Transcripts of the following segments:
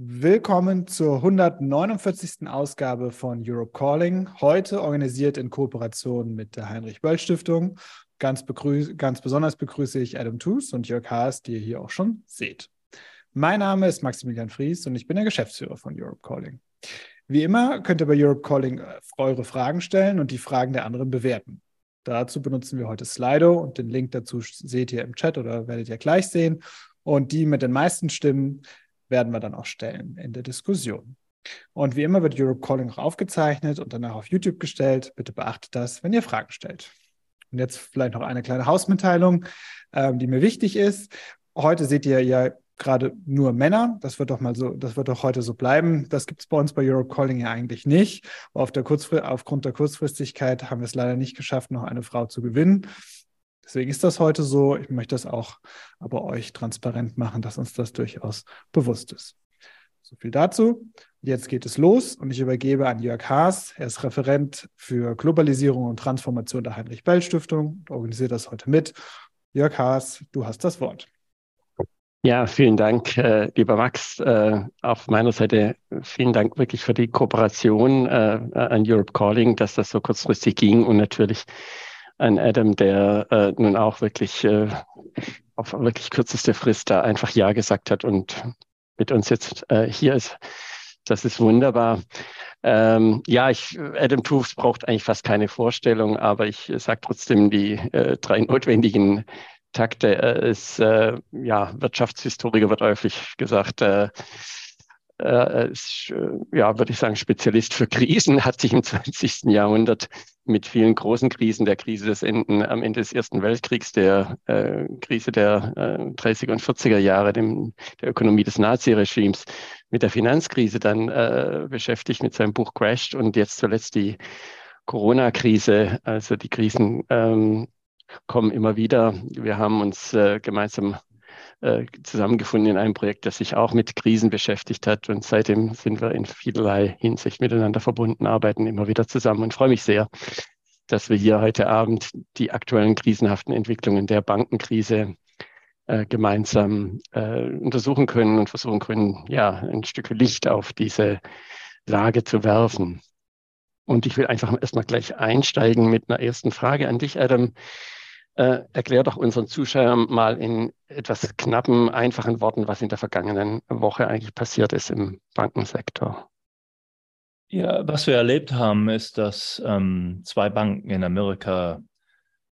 Willkommen zur 149. Ausgabe von Europe Calling, heute organisiert in Kooperation mit der Heinrich Böll Stiftung. Ganz, ganz besonders begrüße ich Adam Toos und Jörg Haas, die ihr hier auch schon seht. Mein Name ist Maximilian Fries und ich bin der Geschäftsführer von Europe Calling. Wie immer könnt ihr bei Europe Calling äh, eure Fragen stellen und die Fragen der anderen bewerten. Dazu benutzen wir heute Slido und den Link dazu seht ihr im Chat oder werdet ihr gleich sehen. Und die mit den meisten Stimmen werden wir dann auch stellen in der Diskussion. Und wie immer wird Europe Calling auch aufgezeichnet und danach auf YouTube gestellt. Bitte beachtet das, wenn ihr Fragen stellt. Und jetzt vielleicht noch eine kleine Hausmitteilung, ähm, die mir wichtig ist. Heute seht ihr ja gerade nur Männer. Das wird doch mal so, das wird doch heute so bleiben. Das gibt es bei uns bei Europe Calling ja eigentlich nicht. Auf der aufgrund der Kurzfristigkeit haben wir es leider nicht geschafft, noch eine Frau zu gewinnen. Deswegen ist das heute so. Ich möchte das auch aber euch transparent machen, dass uns das durchaus bewusst ist. So viel dazu. Jetzt geht es los und ich übergebe an Jörg Haas. Er ist Referent für Globalisierung und Transformation der Heinrich-Bell-Stiftung und organisiert das heute mit. Jörg Haas, du hast das Wort. Ja, vielen Dank, äh, lieber Max. Äh, auf meiner Seite vielen Dank wirklich für die Kooperation äh, an Europe Calling, dass das so kurzfristig ging und natürlich ein Adam, der äh, nun auch wirklich äh, auf wirklich kürzeste Frist da einfach Ja gesagt hat und mit uns jetzt äh, hier ist. Das ist wunderbar. Ähm, ja, ich, Adam Tools braucht eigentlich fast keine Vorstellung, aber ich sage trotzdem die äh, drei notwendigen Takte. Er ist äh, ja Wirtschaftshistoriker, wird häufig gesagt. Äh, ist, äh, ja, würde ich sagen, Spezialist für Krisen, hat sich im 20. Jahrhundert mit vielen großen Krisen, der Krise des Enden am Ende des Ersten Weltkriegs, der äh, Krise der äh, 30er und 40er Jahre, dem, der Ökonomie des Naziregimes, mit der Finanzkrise dann äh, beschäftigt mit seinem Buch Crashed und jetzt zuletzt die Corona-Krise. Also die Krisen ähm, kommen immer wieder. Wir haben uns äh, gemeinsam äh, zusammengefunden in einem Projekt, das sich auch mit Krisen beschäftigt hat. Und seitdem sind wir in vielerlei Hinsicht miteinander verbunden, arbeiten immer wieder zusammen und freue mich sehr, dass wir hier heute Abend die aktuellen krisenhaften Entwicklungen der Bankenkrise äh, gemeinsam äh, untersuchen können und versuchen können, ja, ein Stück Licht auf diese Lage zu werfen. Und ich will einfach erstmal gleich einsteigen mit einer ersten Frage an dich, Adam. Äh, erklär doch unseren Zuschauern mal in etwas knappen, einfachen Worten, was in der vergangenen Woche eigentlich passiert ist im Bankensektor. Ja, was wir erlebt haben, ist, dass ähm, zwei Banken in Amerika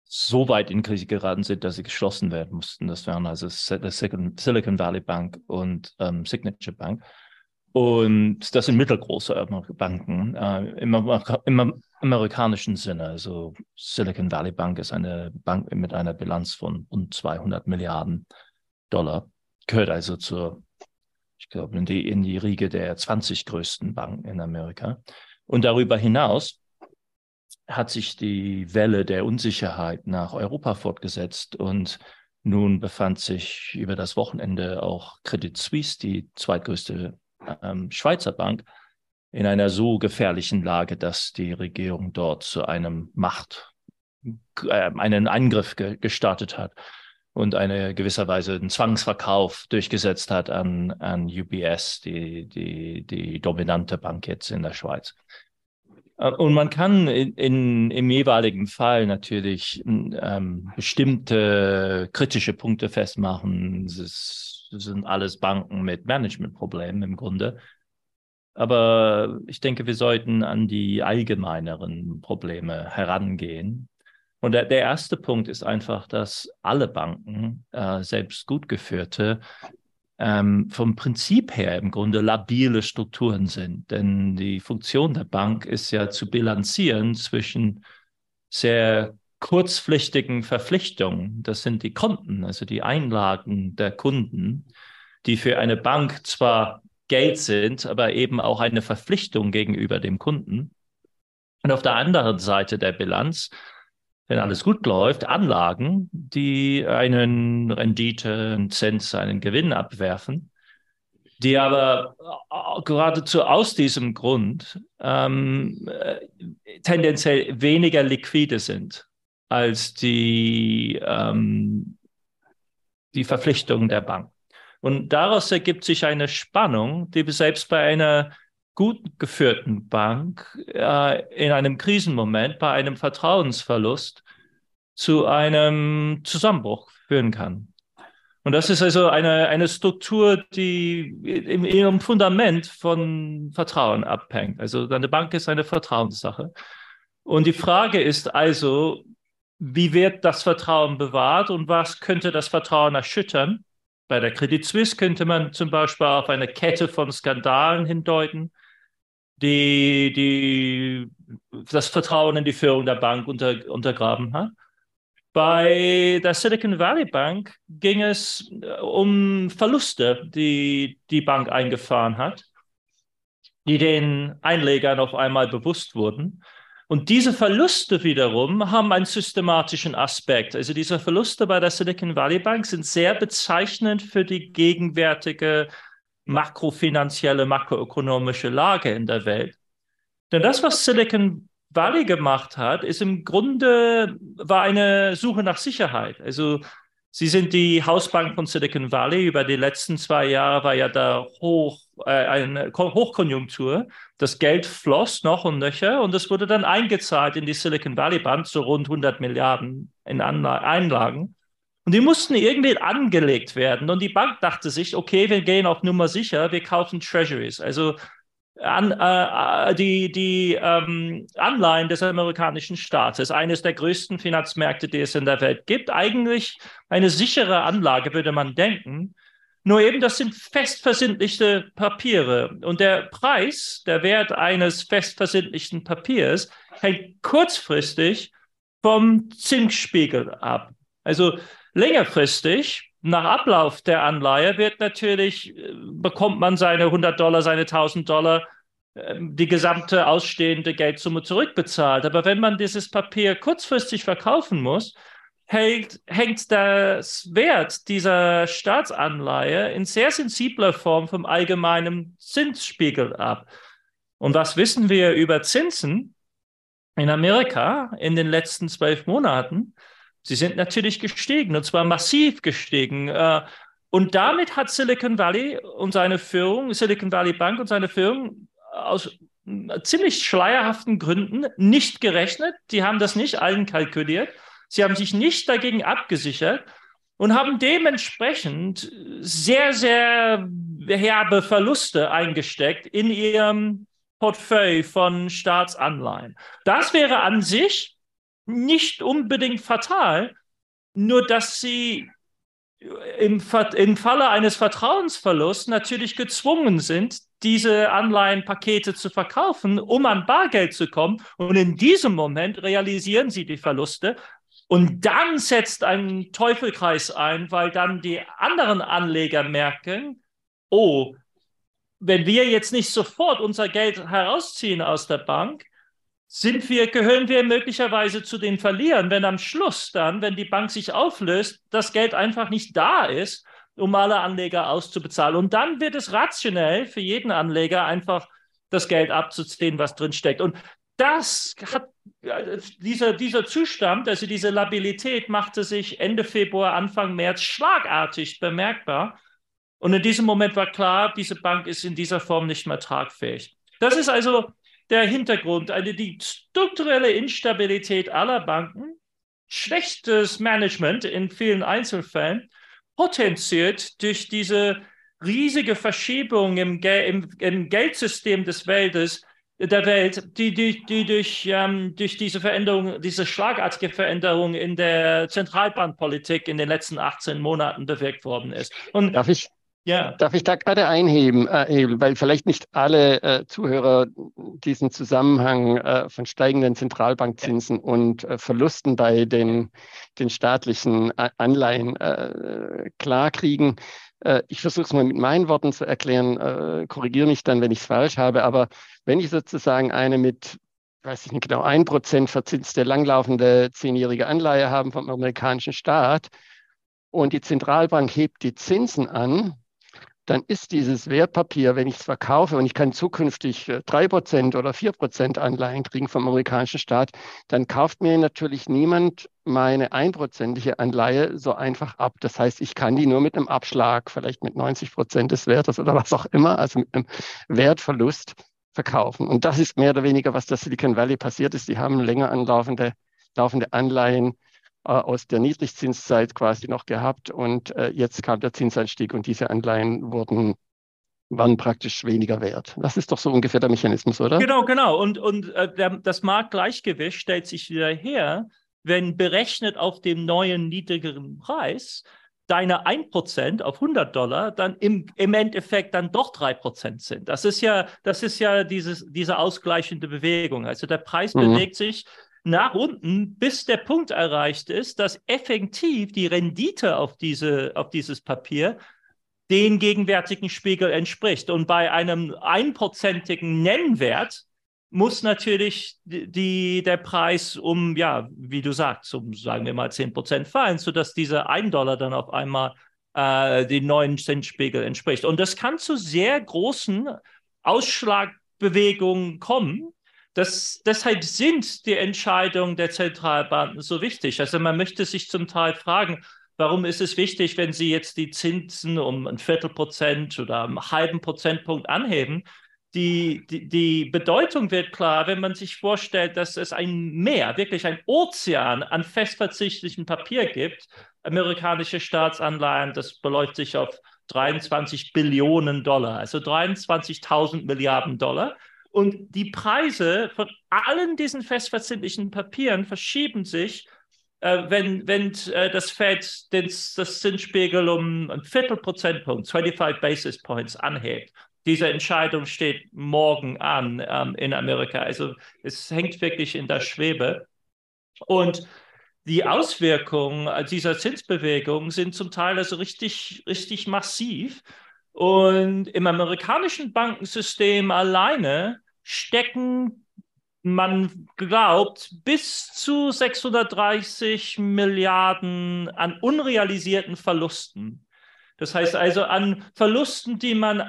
so weit in Krise geraten sind, dass sie geschlossen werden mussten. Das wären also Silicon Valley Bank und ähm, Signature Bank. Und das sind mittelgroße Banken äh, im, im, amerikanischen Sinne. Also Silicon Valley Bank ist eine Bank mit einer Bilanz von rund 200 Milliarden Dollar, gehört also zur, ich glaube, in die, in die Riege der 20 größten Banken in Amerika. Und darüber hinaus hat sich die Welle der Unsicherheit nach Europa fortgesetzt und nun befand sich über das Wochenende auch Credit Suisse, die zweitgrößte ähm, Schweizer Bank, in einer so gefährlichen Lage, dass die Regierung dort zu einem Macht, äh, einen Angriff ge gestartet hat und eine gewisserweise einen Zwangsverkauf durchgesetzt hat an, an UBS, die, die, die dominante Bank jetzt in der Schweiz. Äh, und man kann in, in, im jeweiligen Fall natürlich ähm, bestimmte kritische Punkte festmachen. Es ist sind alles Banken mit Managementproblemen im Grunde. Aber ich denke, wir sollten an die allgemeineren Probleme herangehen. Und der, der erste Punkt ist einfach, dass alle Banken, äh, selbst gut geführte, ähm, vom Prinzip her im Grunde labile Strukturen sind. Denn die Funktion der Bank ist ja zu bilanzieren zwischen sehr kurzpflichtigen Verpflichtungen, das sind die Konten, also die Einlagen der Kunden, die für eine Bank zwar Geld sind, aber eben auch eine Verpflichtung gegenüber dem Kunden. Und auf der anderen Seite der Bilanz, wenn alles gut läuft, Anlagen, die einen Rendite, einen Zins, einen Gewinn abwerfen, die aber geradezu aus diesem Grund ähm, äh, tendenziell weniger liquide sind als die, ähm, die Verpflichtungen der Bank. Und daraus ergibt sich eine Spannung, die selbst bei einer gut geführten Bank äh, in einem Krisenmoment, bei einem Vertrauensverlust zu einem Zusammenbruch führen kann. Und das ist also eine, eine Struktur, die in ihrem Fundament von Vertrauen abhängt. Also eine Bank ist eine Vertrauenssache. Und die Frage ist also, wie wird das Vertrauen bewahrt und was könnte das Vertrauen erschüttern? Bei der Credit Suisse könnte man zum Beispiel auf eine Kette von Skandalen hindeuten, die, die das Vertrauen in die Führung der Bank unter, untergraben hat. Bei der Silicon Valley Bank ging es äh, um Verluste, die die Bank eingefahren hat, die den Einlegern auf einmal bewusst wurden. Und diese Verluste wiederum haben einen systematischen Aspekt. Also diese Verluste bei der Silicon Valley Bank sind sehr bezeichnend für die gegenwärtige makrofinanzielle, makroökonomische Lage in der Welt. Denn das, was Silicon Valley gemacht hat, ist im Grunde war eine Suche nach Sicherheit. Also Sie sind die Hausbank von Silicon Valley. Über die letzten zwei Jahre war ja da hoch, äh, eine Hochkonjunktur. Das Geld floss noch und nöcher und es wurde dann eingezahlt in die Silicon Valley Bank, so rund 100 Milliarden in Anla Einlagen. Und die mussten irgendwie angelegt werden. Und die Bank dachte sich, okay, wir gehen auf Nummer sicher, wir kaufen Treasuries. Also an, äh, äh, die, die ähm, Anleihen des amerikanischen Staates, eines der größten Finanzmärkte, die es in der Welt gibt. Eigentlich eine sichere Anlage, würde man denken. Nur eben, das sind fest versinnlichte Papiere. Und der Preis, der Wert eines fest versinnlichten Papiers, hängt kurzfristig vom Zinsspiegel ab. Also längerfristig nach Ablauf der Anleihe wird natürlich, äh, bekommt man seine 100 Dollar, seine 1000 Dollar, ähm, die gesamte ausstehende Geldsumme zurückbezahlt. Aber wenn man dieses Papier kurzfristig verkaufen muss, hängt, hängt das Wert dieser Staatsanleihe in sehr sensibler Form vom allgemeinen Zinsspiegel ab. Und was wissen wir über Zinsen in Amerika in den letzten zwölf Monaten? Sie sind natürlich gestiegen und zwar massiv gestiegen. Äh, und damit hat Silicon Valley und seine Führung, Silicon Valley Bank und seine Führung aus ziemlich schleierhaften Gründen nicht gerechnet. Die haben das nicht allen kalkuliert. Sie haben sich nicht dagegen abgesichert und haben dementsprechend sehr, sehr herbe Verluste eingesteckt in ihrem Portfolio von Staatsanleihen. Das wäre an sich nicht unbedingt fatal, nur dass sie im, im Falle eines Vertrauensverlusts natürlich gezwungen sind, diese Anleihenpakete zu verkaufen, um an Bargeld zu kommen. Und in diesem Moment realisieren sie die Verluste. Und dann setzt ein Teufelkreis ein, weil dann die anderen Anleger merken, oh, wenn wir jetzt nicht sofort unser Geld herausziehen aus der Bank, sind wir, gehören wir möglicherweise zu den Verlierern, wenn am Schluss dann, wenn die Bank sich auflöst, das Geld einfach nicht da ist, um alle Anleger auszubezahlen. Und dann wird es rationell für jeden Anleger einfach das Geld abzuziehen, was drin steckt. Und das hat dieser, dieser Zustand, also diese Labilität, machte sich Ende Februar, Anfang März schlagartig bemerkbar. Und in diesem Moment war klar, diese Bank ist in dieser Form nicht mehr tragfähig. Das ist also der Hintergrund, also die strukturelle Instabilität aller Banken, schlechtes Management in vielen Einzelfällen, potenziert durch diese riesige Verschiebung im, im, im Geldsystem des Weltes, der Welt, die, die, die durch, ähm, durch diese Veränderung, diese schlagartige Veränderung in der Zentralbankpolitik in den letzten 18 Monaten bewirkt worden ist. Und Darf ich ja. Darf ich da gerade einheben, äh, weil vielleicht nicht alle äh, Zuhörer diesen Zusammenhang äh, von steigenden Zentralbankzinsen ja. und äh, Verlusten bei den, den staatlichen äh, Anleihen äh, klarkriegen. Ich versuche es mal mit meinen Worten zu erklären, äh, korrigiere mich dann, wenn ich es falsch habe, aber wenn ich sozusagen eine mit weiß ich nicht genau, ein Prozent verzinste langlaufende zehnjährige Anleihe haben vom amerikanischen Staat und die Zentralbank hebt die Zinsen an, dann ist dieses Wertpapier, wenn ich es verkaufe und ich kann zukünftig äh, drei Prozent oder vier Prozent Anleihen kriegen vom amerikanischen Staat, dann kauft mir natürlich niemand meine einprozentige Anleihe so einfach ab. Das heißt, ich kann die nur mit einem Abschlag, vielleicht mit 90 Prozent des Wertes oder was auch immer, also mit einem Wertverlust verkaufen. Und das ist mehr oder weniger, was der Silicon Valley passiert ist. Die haben länger anlaufende laufende Anleihen äh, aus der Niedrigzinszeit quasi noch gehabt und äh, jetzt kam der Zinsanstieg und diese Anleihen wurden waren praktisch weniger wert. Das ist doch so ungefähr der Mechanismus, oder? Genau, genau. Und, und äh, der, das Marktgleichgewicht stellt sich wieder her, wenn berechnet auf dem neuen niedrigeren Preis deine 1% auf 100 Dollar dann im, im Endeffekt dann doch 3% sind. Das ist ja, das ist ja dieses, diese ausgleichende Bewegung. Also der Preis mhm. bewegt sich nach unten, bis der Punkt erreicht ist, dass effektiv die Rendite auf, diese, auf dieses Papier den gegenwärtigen Spiegel entspricht. Und bei einem einprozentigen Nennwert muss natürlich die, der Preis um, ja, wie du sagst, um, sagen wir mal, 10 Prozent fallen, sodass dieser 1 Dollar dann auf einmal äh, den neuen Zinsspiegel entspricht. Und das kann zu sehr großen Ausschlagbewegungen kommen, das, deshalb sind die Entscheidungen der Zentralbanken so wichtig. Also man möchte sich zum Teil fragen, warum ist es wichtig, wenn Sie jetzt die Zinsen um ein Viertelprozent oder einen halben Prozentpunkt anheben? Die, die, die Bedeutung wird klar, wenn man sich vorstellt, dass es ein Meer, wirklich ein Ozean an festverzichtlichem Papier gibt. Amerikanische Staatsanleihen, das beläuft sich auf 23 Billionen Dollar, also 23.000 Milliarden Dollar. Und die Preise von allen diesen festverzinslichen Papieren verschieben sich, äh, wenn, wenn äh, das Fed den, das Zinsspiegel um ein Viertelprozentpunkt, 25 Basis Points anhebt. Diese Entscheidung steht morgen an ähm, in Amerika. Also es hängt wirklich in der Schwebe. Und die Auswirkungen dieser Zinsbewegung sind zum Teil also richtig, richtig massiv. Und im amerikanischen Bankensystem alleine stecken, man glaubt, bis zu 630 Milliarden an unrealisierten Verlusten. Das heißt also an Verlusten, die man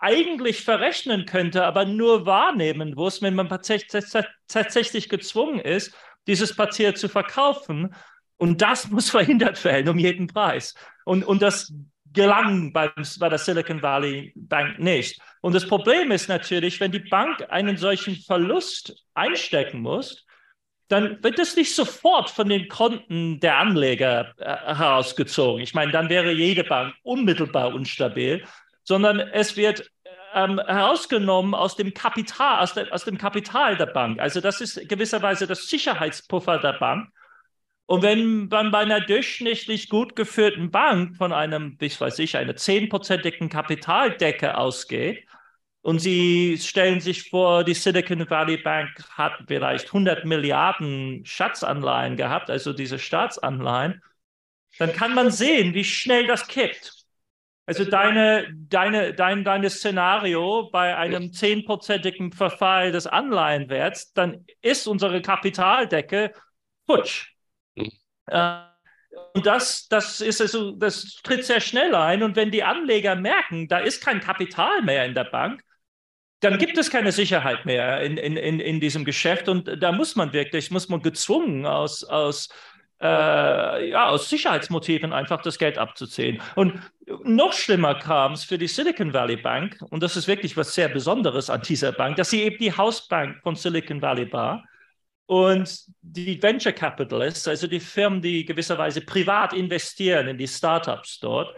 eigentlich verrechnen könnte, aber nur wahrnehmen muss, wenn man tatsächlich gezwungen ist, dieses Papier zu verkaufen. Und das muss verhindert werden um jeden Preis. Und, und das gelang bei, bei der Silicon Valley Bank nicht. Und das Problem ist natürlich, wenn die Bank einen solchen Verlust einstecken muss, dann wird es nicht sofort von den Konten der Anleger äh, herausgezogen. Ich meine, dann wäre jede Bank unmittelbar unstabil, sondern es wird ähm, herausgenommen aus dem Kapital, aus, de, aus dem Kapital der Bank. Also das ist gewisserweise das Sicherheitspuffer der Bank. Und wenn man bei einer durchschnittlich gut geführten Bank von einem, ich weiß ich, einer zehnprozentigen Kapitaldecke ausgeht und Sie stellen sich vor, die Silicon Valley Bank hat vielleicht 100 Milliarden Schatzanleihen gehabt, also diese Staatsanleihen, dann kann man sehen, wie schnell das kippt. Also deine, deine, dein, deine Szenario bei einem zehnprozentigen Verfall des Anleihenwerts, dann ist unsere Kapitaldecke futsch. Äh, und das, das ist also, das tritt sehr schnell ein. Und wenn die Anleger merken, da ist kein Kapital mehr in der Bank, dann gibt es keine Sicherheit mehr in, in, in, in diesem Geschäft. Und da muss man wirklich, muss man gezwungen aus, aus, äh, ja, aus Sicherheitsmotiven einfach das Geld abzuziehen. Und noch schlimmer kam es für die Silicon Valley Bank, und das ist wirklich was sehr Besonderes an dieser Bank, dass sie eben die Hausbank von Silicon Valley war und die Venture Capitalists, also die Firmen, die gewisserweise privat investieren in die Startups dort,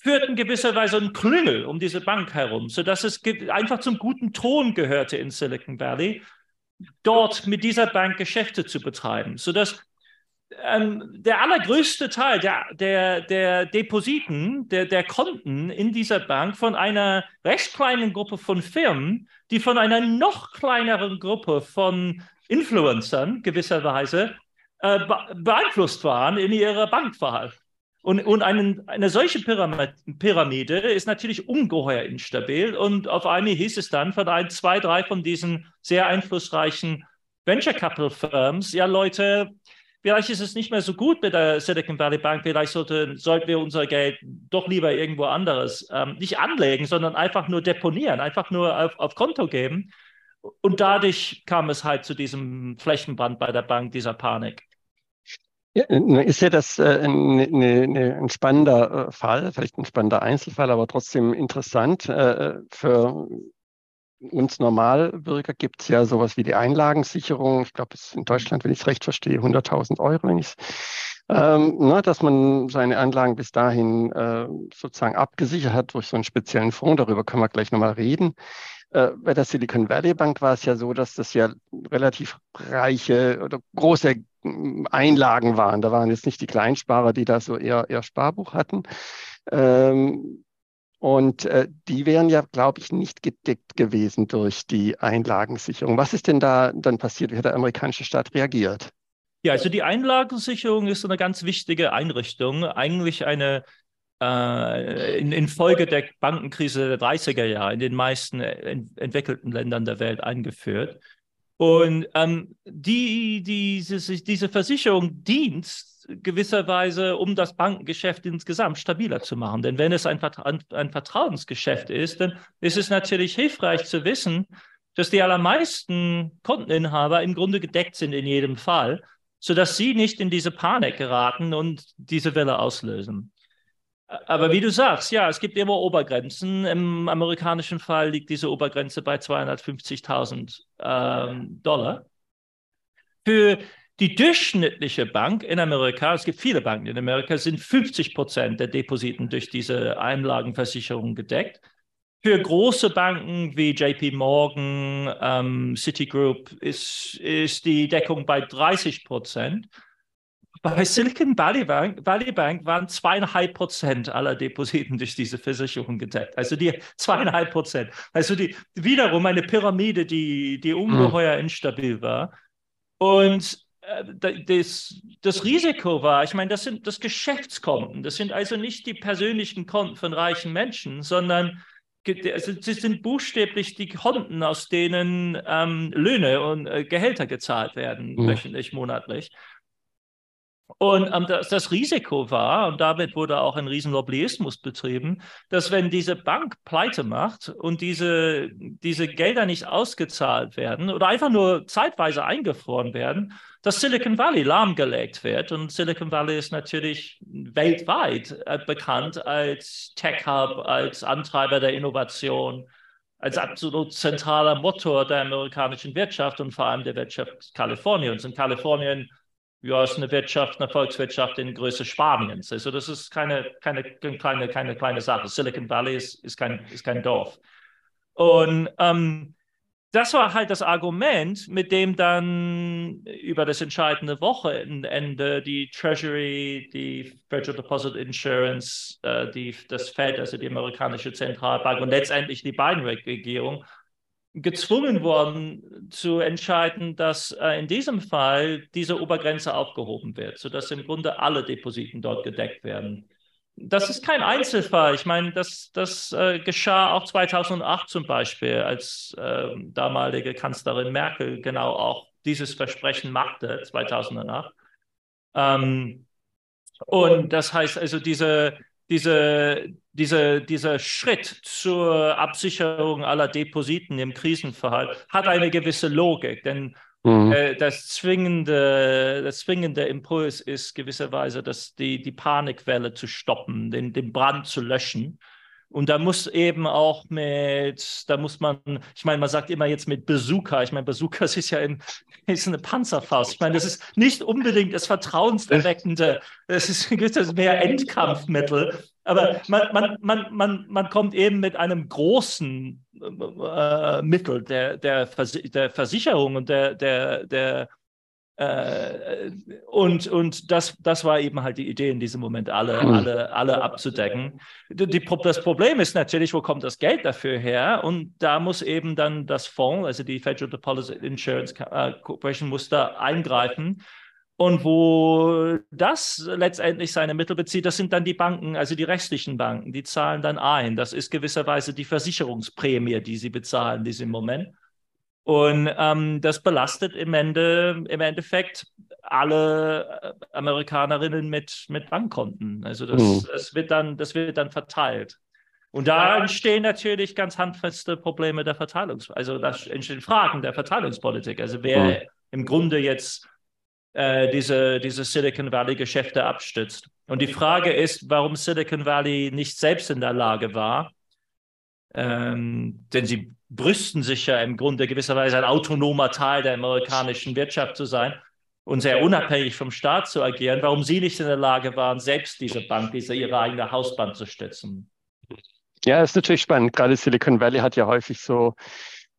führten gewisserweise einen Klüngel um diese Bank herum, sodass es einfach zum guten Ton gehörte in Silicon Valley, dort mit dieser Bank Geschäfte zu betreiben, sodass ähm, der allergrößte Teil der, der, der Depositen, der, der Konten in dieser Bank von einer recht kleinen Gruppe von Firmen, die von einer noch kleineren Gruppe von Influencern gewisserweise äh, beeinflusst waren in ihrer Bankwahl. Und, und einen, eine solche Pyramide ist natürlich ungeheuer instabil. Und auf einmal hieß es dann von ein, zwei, drei von diesen sehr einflussreichen Venture Capital Firms, ja Leute, vielleicht ist es nicht mehr so gut mit der Silicon Valley Bank, vielleicht sollte, sollten wir unser Geld doch lieber irgendwo anderes ähm, nicht anlegen, sondern einfach nur deponieren, einfach nur auf, auf Konto geben. Und dadurch kam es halt zu diesem Flächenbrand bei der Bank, dieser Panik. Ja, ist ja das äh, ne, ne, ne, ein spannender äh, Fall, vielleicht ein spannender Einzelfall, aber trotzdem interessant. Äh, für uns Normalbürger gibt es ja sowas wie die Einlagensicherung. Ich glaube, es ist in Deutschland, wenn ich es recht verstehe, 100.000 Euro, wenn ich ähm, ne, dass man seine Anlagen bis dahin äh, sozusagen abgesichert hat durch so einen speziellen Fonds. Darüber können wir gleich nochmal reden. Äh, bei der Silicon Valley Bank war es ja so, dass das ja relativ reiche oder große Einlagen waren. Da waren jetzt nicht die Kleinsparer, die da so eher, eher Sparbuch hatten. Ähm, und äh, die wären ja, glaube ich, nicht gedeckt gewesen durch die Einlagensicherung. Was ist denn da dann passiert? Wie hat der amerikanische Staat reagiert? Ja, also die Einlagensicherung ist eine ganz wichtige Einrichtung. Eigentlich eine äh, in, infolge der Bankenkrise der 30er Jahre in den meisten ent entwickelten Ländern der Welt eingeführt. Und ähm, die, diese, diese Versicherung dient gewisserweise, um das Bankengeschäft insgesamt stabiler zu machen. Denn wenn es ein, ein Vertrauensgeschäft ist, dann ist es natürlich hilfreich zu wissen, dass die allermeisten Konteninhaber im Grunde gedeckt sind in jedem Fall, sodass sie nicht in diese Panik geraten und diese Welle auslösen. Aber wie du sagst, ja, es gibt immer Obergrenzen. Im amerikanischen Fall liegt diese Obergrenze bei 250.000 ähm, Dollar. Für die durchschnittliche Bank in Amerika, es gibt viele Banken in Amerika, sind 50 Prozent der Depositen durch diese Einlagenversicherung gedeckt. Für große Banken wie JP Morgan, ähm, Citigroup ist, ist die Deckung bei 30 Prozent. Bei Silicon Valley Bank, Valley Bank waren zweieinhalb Prozent aller Depositen durch diese Versicherung gedeckt. Also die zweieinhalb Prozent. Also die wiederum eine Pyramide, die, die ungeheuer mhm. instabil war. Und äh, das, das Risiko war, ich meine, das sind das Geschäftskonten. Das sind also nicht die persönlichen Konten von reichen Menschen, sondern also sie sind buchstäblich die Konten, aus denen ähm, Löhne und äh, Gehälter gezahlt werden, mhm. wöchentlich, monatlich. Und ähm, das, das, Risiko war, und damit wurde auch ein Riesenlobbyismus betrieben, dass wenn diese Bank pleite macht und diese, diese Gelder nicht ausgezahlt werden oder einfach nur zeitweise eingefroren werden, dass Silicon Valley lahmgelegt wird. Und Silicon Valley ist natürlich weltweit äh, bekannt als Tech-Hub, als Antreiber der Innovation, als absolut zentraler Motor der amerikanischen Wirtschaft und vor allem der Wirtschaft Kaliforniens. In Kalifornien ja, ist eine Wirtschaft, eine Volkswirtschaft in Größe Spaniens. Also das ist keine, keine, keine, keine kleine Sache. Silicon Valley ist, ist, kein, ist kein Dorf. Und ähm, das war halt das Argument, mit dem dann über das entscheidende Wochenende die Treasury, die Federal Deposit Insurance, äh, die, das Fed, also die amerikanische Zentralbank und letztendlich die Biden-Regierung gezwungen worden zu entscheiden, dass äh, in diesem Fall diese Obergrenze aufgehoben wird, sodass im Grunde alle Depositen dort gedeckt werden. Das ist kein Einzelfall. Ich meine, das, das äh, geschah auch 2008 zum Beispiel, als äh, damalige Kanzlerin Merkel genau auch dieses Versprechen machte, 2008. Ähm, und das heißt also, diese, diese, diese, dieser Schritt zur Absicherung aller Depositen im Krisenfall hat eine gewisse Logik, denn mhm. äh, das, zwingende, das zwingende Impuls ist gewisserweise, dass die, die Panikwelle zu stoppen, den, den Brand zu löschen. Und da muss eben auch mit, da muss man, ich meine, man sagt immer jetzt mit Bazooka. Ich meine, Bazooka ist ja in, ist eine Panzerfaust. Ich meine, das ist nicht unbedingt das Vertrauenserweckende. Das ist, das mehr Endkampfmittel. Aber man, man, man, man, man kommt eben mit einem großen äh, Mittel der, der, Vers der Versicherung und der, der, der äh, und und das, das war eben halt die Idee in diesem Moment, alle, hm. alle, alle abzudecken. Die, die, das Problem ist natürlich, wo kommt das Geld dafür her? Und da muss eben dann das Fonds, also die Federal Deposit Insurance äh, Corporation, muss da eingreifen. Und wo das letztendlich seine Mittel bezieht, das sind dann die Banken, also die restlichen Banken, die zahlen dann ein. Das ist gewisserweise die Versicherungsprämie, die sie bezahlen in diesem Moment. Und ähm, das belastet im, Ende, im Endeffekt alle äh, Amerikanerinnen mit, mit Bankkonten. Also das, mhm. das, wird dann, das wird dann verteilt. Und da entstehen natürlich ganz handfeste Probleme der Verteilungs-, also da entstehen Fragen der Verteilungspolitik. Also wer mhm. im Grunde jetzt äh, diese, diese Silicon Valley-Geschäfte abstützt. Und die Frage ist, warum Silicon Valley nicht selbst in der Lage war, ähm, denn sie brüsten sich ja im Grunde gewisserweise ein autonomer Teil der amerikanischen Wirtschaft zu sein und sehr unabhängig vom Staat zu agieren, warum sie nicht in der Lage waren, selbst diese Bank, diese ihre eigene Hausbank zu stützen. Ja, ist natürlich spannend. Gerade Silicon Valley hat ja häufig so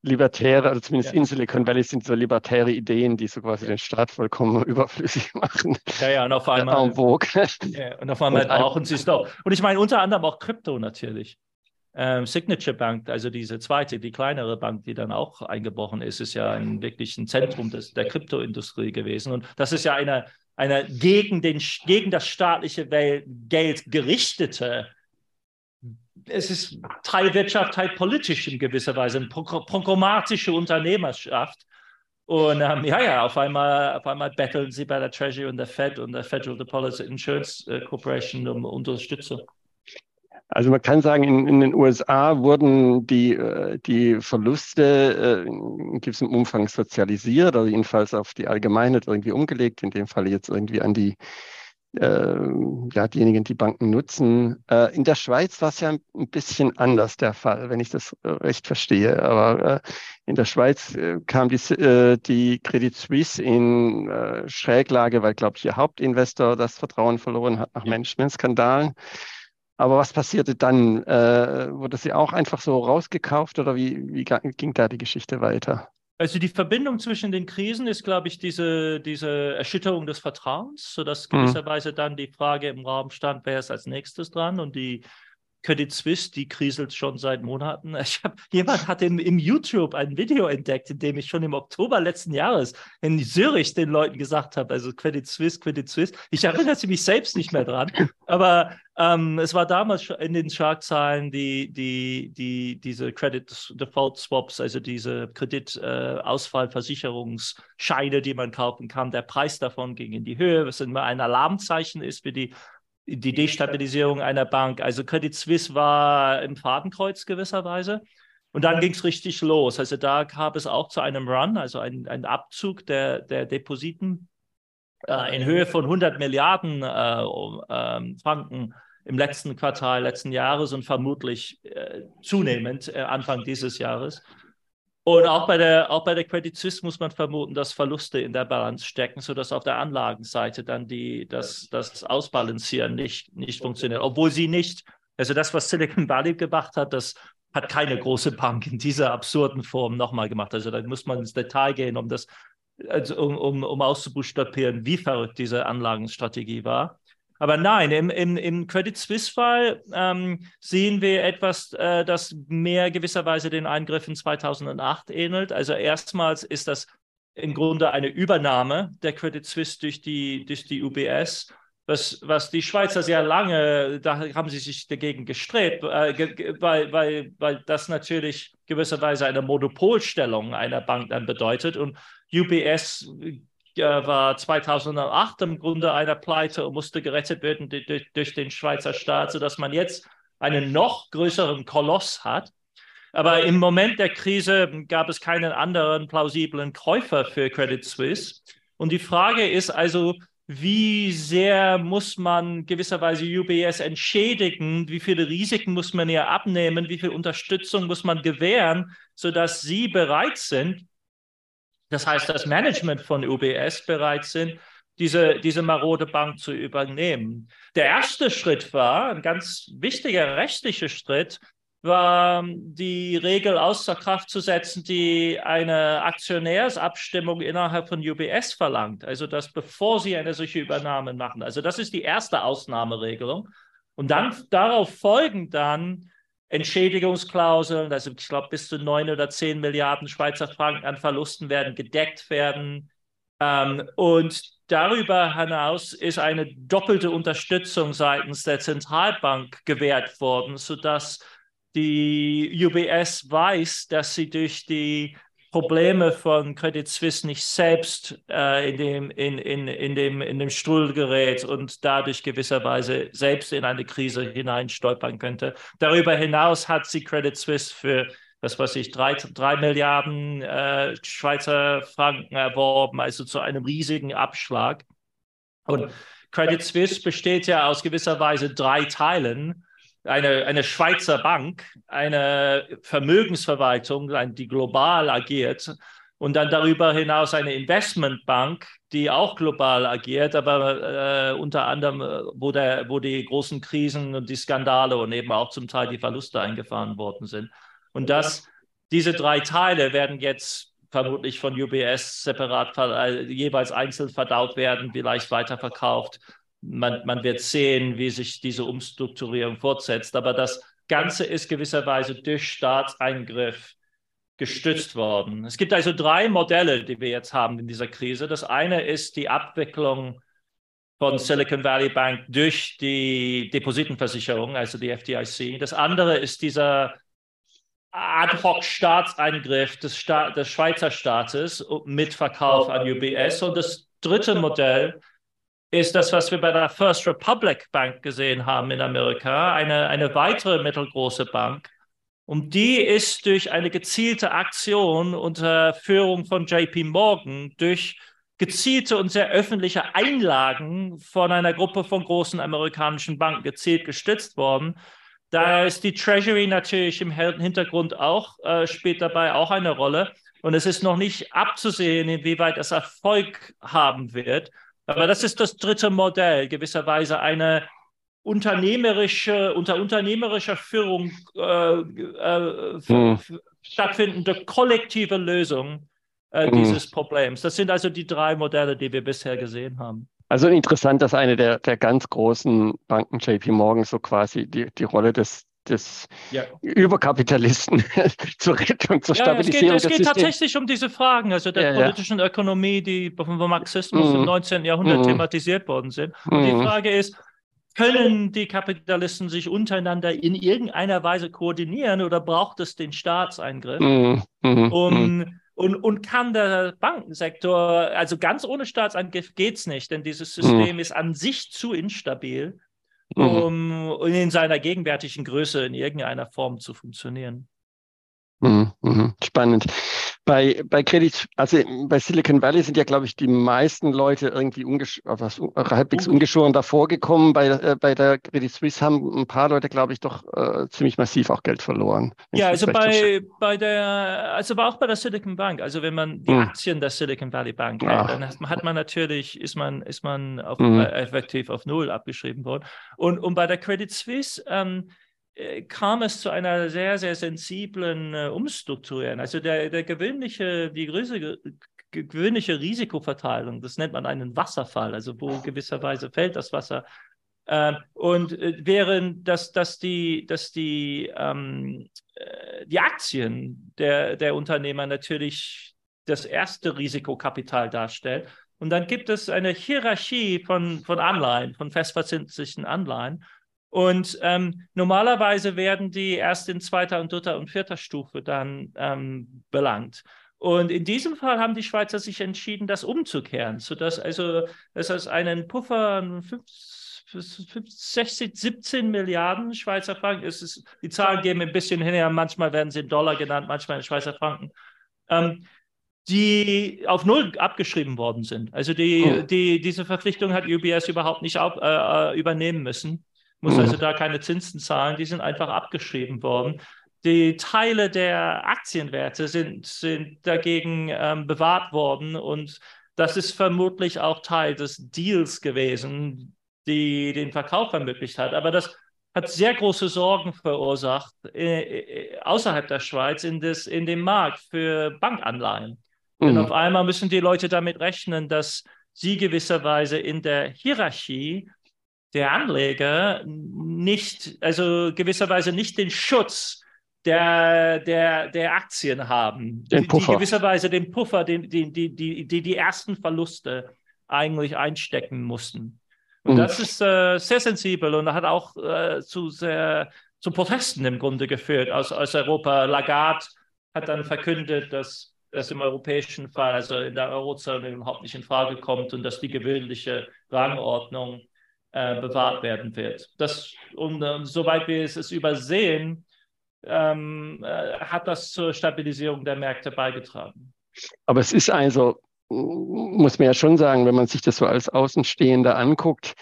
libertäre, also zumindest ja. in Silicon Valley sind so libertäre Ideen, die so quasi den Staat vollkommen überflüssig machen. Ja, ja, und auf einmal. Ja, und auf einmal und brauchen sie es doch. Und ich meine unter anderem auch Krypto natürlich. Ähm, Signature Bank, also diese zweite, die kleinere Bank, die dann auch eingebrochen ist, ist ja ein wirklich ein Zentrum des, der Kryptoindustrie gewesen. Und das ist ja eine, eine gegen, den, gegen das staatliche Geld gerichtete es ist Teil Wirtschaft, Teil politisch in gewisser Weise, eine programmatische Unternehmerschaft. Und ähm, ja, ja, auf einmal, auf einmal betteln sie bei der Treasury und der Fed und der Federal Deposit Insurance äh, Corporation um Unterstützung. Also man kann sagen, in, in den USA wurden die, äh, die Verluste äh, in gewissem Umfang sozialisiert, oder jedenfalls auf die Allgemeinheit irgendwie umgelegt, in dem Fall jetzt irgendwie an die äh, ja, diejenigen, die Banken nutzen. Äh, in der Schweiz war es ja ein bisschen anders der Fall, wenn ich das äh, recht verstehe. Aber äh, in der Schweiz äh, kam die, äh, die Credit Suisse in Schräglage, weil, glaube ich, ihr Hauptinvestor das Vertrauen verloren hat nach ja. Managementskandalen. Aber was passierte dann? wurde sie auch einfach so rausgekauft oder wie, wie ging da die Geschichte weiter? Also die Verbindung zwischen den Krisen ist, glaube ich, diese, diese Erschütterung des Vertrauens, sodass mhm. gewisserweise dann die Frage im Raum stand, wer ist als nächstes dran und die Credit Suisse, die kriselt schon seit Monaten. Hab, jemand hat im, im YouTube ein Video entdeckt, in dem ich schon im Oktober letzten Jahres in Zürich den Leuten gesagt habe, also Credit Suisse, Credit Suisse. Ich erinnere mich selbst nicht mehr dran, aber ähm, es war damals in den Shark-Zahlen die, die, die, diese Credit Default Swaps, also diese Kreditausfallversicherungsscheine, äh, die man kaufen kann. Der Preis davon ging in die Höhe, was immer ein Alarmzeichen ist für die die Destabilisierung einer Bank. Also Credit Suisse war im Fadenkreuz gewisserweise. Und dann ging es richtig los. Also da gab es auch zu einem Run, also ein, ein Abzug der, der Depositen äh, in Höhe von 100 Milliarden äh, äh, Franken im letzten Quartal letzten Jahres und vermutlich äh, zunehmend äh, Anfang dieses Jahres. Und auch bei der, auch bei der Credit Suisse muss man vermuten, dass Verluste in der Balance stecken, sodass auf der Anlagenseite dann die, das, das Ausbalancieren nicht, nicht funktioniert. Obwohl sie nicht, also das, was Silicon Valley gemacht hat, das hat keine große Bank in dieser absurden Form nochmal gemacht. Also da muss man ins Detail gehen, um das, also um, um, um auszubuchstabieren, wie verrückt diese Anlagenstrategie war. Aber nein, im, im, im Credit Suisse-Fall ähm, sehen wir etwas, äh, das mehr gewisserweise den Eingriffen 2008 ähnelt. Also erstmals ist das im Grunde eine Übernahme der Credit Suisse durch die, durch die UBS. Was, was die Schweizer sehr lange, da haben sie sich dagegen gestrebt, äh, ge, weil, weil, weil das natürlich gewisserweise eine Monopolstellung einer Bank dann bedeutet. Und UBS war 2008 im Grunde einer Pleite und musste gerettet werden durch, durch den Schweizer Staat, sodass man jetzt einen noch größeren Koloss hat. Aber im Moment der Krise gab es keinen anderen plausiblen Käufer für Credit Suisse. Und die Frage ist also, wie sehr muss man gewisserweise UBS entschädigen? Wie viele Risiken muss man ihr abnehmen? Wie viel Unterstützung muss man gewähren, sodass sie bereit sind, das heißt, das Management von UBS bereit sind, diese, diese marode Bank zu übernehmen. Der erste Schritt war, ein ganz wichtiger rechtlicher Schritt, war die Regel außer Kraft zu setzen, die eine Aktionärsabstimmung innerhalb von UBS verlangt. Also, dass bevor sie eine solche Übernahme machen. Also, das ist die erste Ausnahmeregelung. Und dann darauf folgen dann Entschädigungsklauseln, also ich glaube bis zu neun oder zehn Milliarden Schweizer Franken an Verlusten werden gedeckt werden. Ähm, und darüber hinaus ist eine doppelte Unterstützung seitens der Zentralbank gewährt worden, sodass die UBS weiß, dass sie durch die Probleme von Credit Suisse nicht selbst äh, in, dem, in, in, in, dem, in dem Stuhl gerät und dadurch gewisserweise selbst in eine Krise hineinstolpern könnte. Darüber hinaus hat sie Credit Suisse für was weiß ich, drei, drei Milliarden äh, Schweizer Franken erworben, also zu einem riesigen Abschlag. Und Credit Suisse besteht ja aus gewisser Weise drei Teilen eine, eine Schweizer Bank, eine Vermögensverwaltung, die global agiert und dann darüber hinaus eine Investmentbank, die auch global agiert, aber äh, unter anderem, äh, wo, der, wo die großen Krisen und die Skandale und eben auch zum Teil die Verluste eingefahren worden sind. Und das, diese drei Teile werden jetzt vermutlich von UBS separat äh, jeweils einzeln verdaut werden, vielleicht weiterverkauft man, man wird sehen, wie sich diese Umstrukturierung fortsetzt. Aber das Ganze ist gewisserweise durch Staatseingriff gestützt worden. Es gibt also drei Modelle, die wir jetzt haben in dieser Krise. Das eine ist die Abwicklung von Silicon Valley Bank durch die Depositenversicherung, also die FDIC. Das andere ist dieser Ad-hoc-Staatseingriff des, Sta des Schweizer Staates mit Verkauf an UBS. Und das dritte Modell ist, das, was wir bei der First Republic Bank gesehen haben in Amerika, eine, eine weitere mittelgroße Bank. Und die ist durch eine gezielte Aktion unter Führung von JP Morgan, durch gezielte und sehr öffentliche Einlagen von einer Gruppe von großen amerikanischen Banken gezielt gestützt worden. Da ist die Treasury natürlich im Hintergrund auch, äh, spielt dabei auch eine Rolle. Und es ist noch nicht abzusehen, inwieweit es Erfolg haben wird. Aber das ist das dritte Modell, gewisserweise eine unternehmerische, unter unternehmerischer Führung äh, äh, hm. stattfindende kollektive Lösung äh, hm. dieses Problems. Das sind also die drei Modelle, die wir bisher gesehen haben. Also interessant, dass eine der, der ganz großen Banken, JP Morgan, so quasi die, die Rolle des des ja. Überkapitalisten zur Rettung, zur ja, Stabilisierung. Es geht, es geht tatsächlich um diese Fragen, also der ja, politischen Ökonomie, die vom Marxismus mm. im 19. Jahrhundert mm. thematisiert worden sind. Und mm. die Frage ist, können die Kapitalisten sich untereinander in irgendeiner Weise koordinieren oder braucht es den Staatseingriff, mm, mm, um, mm. Und, und kann der Bankensektor, also ganz ohne Staatseingriff geht es nicht, denn dieses System ist an sich zu instabil um mhm. in seiner gegenwärtigen Größe in irgendeiner Form zu funktionieren. Mhm, mhm. Spannend. Bei, bei Credit, also bei Silicon Valley sind ja, glaube ich, die meisten Leute irgendwie ungesch was, halbwegs ungeschoren davor gekommen. Bei, äh, bei der Credit Suisse haben ein paar Leute, glaube ich, doch äh, ziemlich massiv auch Geld verloren. Ja, also bei, bei der, also aber auch bei der Silicon Bank. Also wenn man die hm. Aktien der Silicon Valley Bank hat, dann hat man natürlich, ist man, ist man auf, hm. effektiv auf Null abgeschrieben worden. Und, und bei der Credit Suisse, ähm, äh, kam es zu einer sehr, sehr sensiblen äh, Umstrukturieren. Also der, der gewöhnliche, die größere, gewöhnliche Risikoverteilung, das nennt man einen Wasserfall, also wo gewisserweise fällt das Wasser. Äh, und äh, während dass, dass die, dass die, ähm, äh, die Aktien der, der Unternehmer natürlich das erste Risikokapital darstellen. Und dann gibt es eine Hierarchie von, von Anleihen, von festverzinslichen Anleihen. Und ähm, normalerweise werden die erst in zweiter und dritter und vierter Stufe dann ähm, belangt. Und in diesem Fall haben die Schweizer sich entschieden, das umzukehren, sodass also dass es einen Puffer 16, 17 Milliarden Schweizer Franken ist. Die Zahlen geben ein bisschen hin, manchmal werden sie in Dollar genannt, manchmal in Schweizer Franken. Ähm, die auf Null abgeschrieben worden sind. Also die, oh. die, diese Verpflichtung hat UBS überhaupt nicht auf, äh, äh übernehmen müssen muss mhm. also da keine Zinsen zahlen, die sind einfach abgeschrieben worden. Die Teile der Aktienwerte sind, sind dagegen ähm, bewahrt worden und das ist vermutlich auch Teil des Deals gewesen, die den Verkauf ermöglicht hat. Aber das hat sehr große Sorgen verursacht äh, äh, außerhalb der Schweiz in, des, in dem Markt für Bankanleihen. Mhm. Denn auf einmal müssen die Leute damit rechnen, dass sie gewisserweise in der Hierarchie der Anleger nicht, also gewisserweise nicht den Schutz der, der, der Aktien haben, den die, die gewisserweise den Puffer, den, die, die, die, die, die ersten Verluste eigentlich einstecken mussten. Und mhm. das ist äh, sehr sensibel und hat auch äh, zu, sehr, zu Protesten im Grunde geführt aus, aus Europa. Lagarde hat dann verkündet, dass das im europäischen Fall, also in der Eurozone überhaupt nicht in Frage kommt und dass die gewöhnliche Rangordnung äh, bewahrt werden wird. Das, und äh, soweit wir es, es übersehen, ähm, äh, hat das zur Stabilisierung der Märkte beigetragen. Aber es ist also, muss man ja schon sagen, wenn man sich das so als Außenstehender anguckt,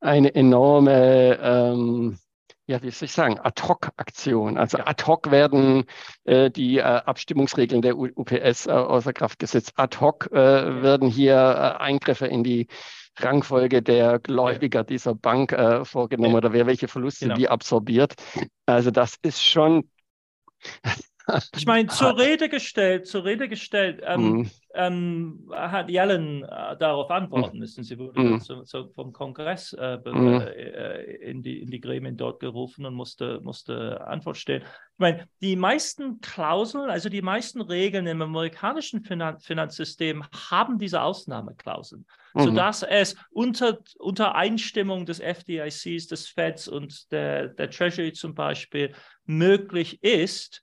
eine enorme ähm, ja, wie soll ich sagen, Ad-Hoc-Aktion. Also ad-hoc werden äh, die äh, Abstimmungsregeln der U UPS äh, außer Kraft gesetzt. Ad-hoc äh, werden hier äh, Eingriffe in die Rangfolge der Gläubiger dieser Bank äh, vorgenommen oder wer welche Verluste genau. die absorbiert. Also das ist schon ich meine, zur Rede gestellt, zur Rede gestellt, ähm, mm. ähm, hat Yellen äh, darauf antworten müssen. Sie wurde mm. zu, zu, vom Kongress äh, mm. äh, in, die, in die Gremien dort gerufen und musste, musste Antwort stellen. Ich meine, die meisten Klauseln, also die meisten Regeln im amerikanischen Finan Finanzsystem haben diese Ausnahmeklauseln, sodass es unter, unter Einstimmung des FDICs, des Feds und der, der Treasury zum Beispiel möglich ist,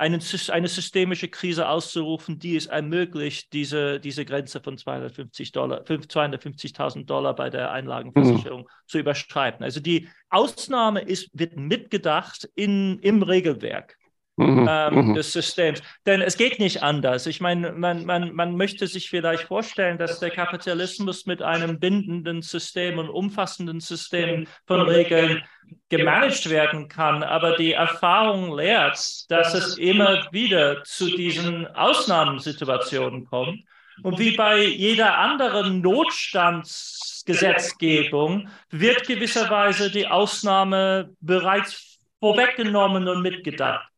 eine, eine systemische Krise auszurufen, die es ermöglicht, diese, diese Grenze von 250 Dollar, 250.000 Dollar bei der Einlagenversicherung mhm. zu überschreiten. Also die Ausnahme ist, wird mitgedacht in, im Regelwerk. Mhm. Ähm, mhm. des Systems. Denn es geht nicht anders. Ich meine, man, man, man möchte sich vielleicht vorstellen, dass der Kapitalismus mit einem bindenden System und umfassenden System von Regeln gemanagt werden kann. Aber die Erfahrung lehrt, dass es immer wieder zu diesen Ausnahmesituationen kommt. Und wie bei jeder anderen Notstandsgesetzgebung wird gewisserweise die Ausnahme bereits vorweggenommen und mitgedacht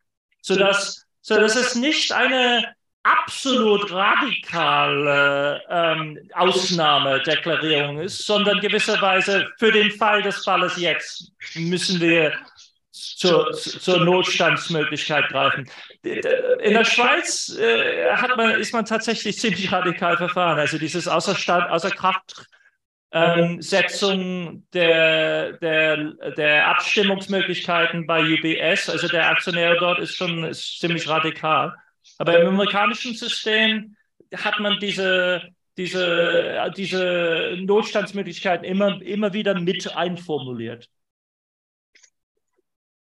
sodass, sodass es nicht eine absolut radikale ähm, Ausnahmedeklarierung ist, sondern gewisserweise für den Fall des Falles jetzt müssen wir zur, zur Notstandsmöglichkeit greifen. In der Schweiz äh, hat man, ist man tatsächlich ziemlich radikal verfahren. Also dieses Außerstand, außer Kraft ähm, Setzung der, der, der Abstimmungsmöglichkeiten bei UBS, also der Aktionär dort ist schon ist ziemlich radikal. Aber im amerikanischen System hat man diese, diese, diese Notstandsmöglichkeiten immer, immer wieder mit einformuliert.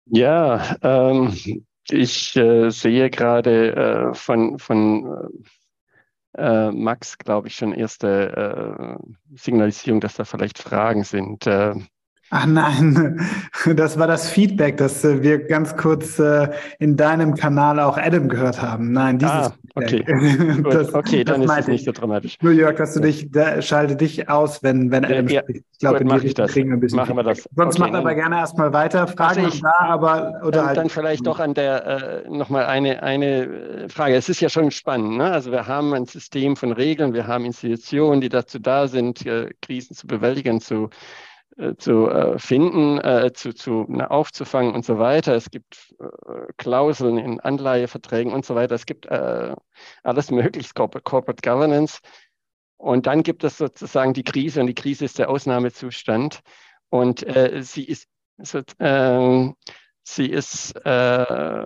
Ja, ähm, ich äh, sehe gerade äh, von, von äh, Max, glaube ich, schon erste äh, Signalisierung, dass da vielleicht Fragen sind. Äh, Ach nein, das war das Feedback, das äh, wir ganz kurz äh, in deinem Kanal auch Adam gehört haben. Nein, dieses ah, okay. das, okay, dann ist es nicht so dramatisch. Nur Jörg, dass du dich, da, schalte dich aus, wenn, wenn Adam ja, spricht. Ich glaube, in die Richtung kriegen wir ein bisschen. Machen wir das. Sonst okay, machen wir aber gerne erstmal weiter. Fragen also ich, da, aber oder dann, halt. Dann vielleicht doch an der äh, nochmal eine, eine äh, Frage. Es ist ja schon spannend. Ne? Also wir haben ein System von Regeln, wir haben Institutionen, die dazu da sind, äh, Krisen zu bewältigen, zu zu äh, finden, äh, zu, zu ne, aufzufangen und so weiter. Es gibt äh, Klauseln in Anleiheverträgen und so weiter. Es gibt äh, alles Mögliche, Corporate, Governance. Und dann gibt es sozusagen die Krise und die Krise ist der Ausnahmezustand. Und äh, sie ist so, ähm, Sie ist äh,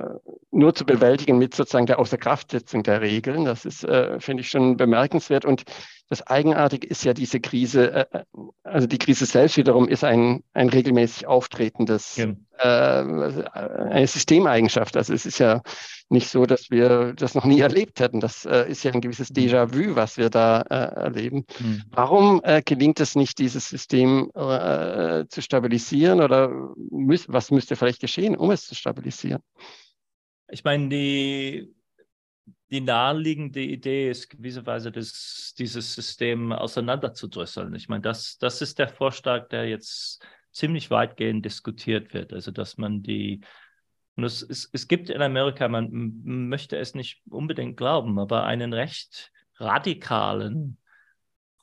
nur zu bewältigen mit sozusagen der Außerkraftsetzung der Regeln. Das ist, äh, finde ich, schon bemerkenswert. Und das Eigenartige ist ja diese Krise, äh, äh also die Krise selbst wiederum ist ein, ein regelmäßig auftretendes, ja. äh, eine Systemeigenschaft. Also es ist ja nicht so, dass wir das noch nie erlebt hätten. Das äh, ist ja ein gewisses mhm. Déjà-vu, was wir da äh, erleben. Mhm. Warum äh, gelingt es nicht, dieses System äh, zu stabilisieren oder müß, was müsste vielleicht geschehen, um es zu stabilisieren? Ich meine, die, die naheliegende Idee ist gewisserweise, das, dieses System auseinanderzudrösseln. Ich meine, das, das ist der Vorschlag, der jetzt ziemlich weitgehend diskutiert wird. Also, dass man die und es, es, es gibt in Amerika, man möchte es nicht unbedingt glauben, aber einen recht radikalen,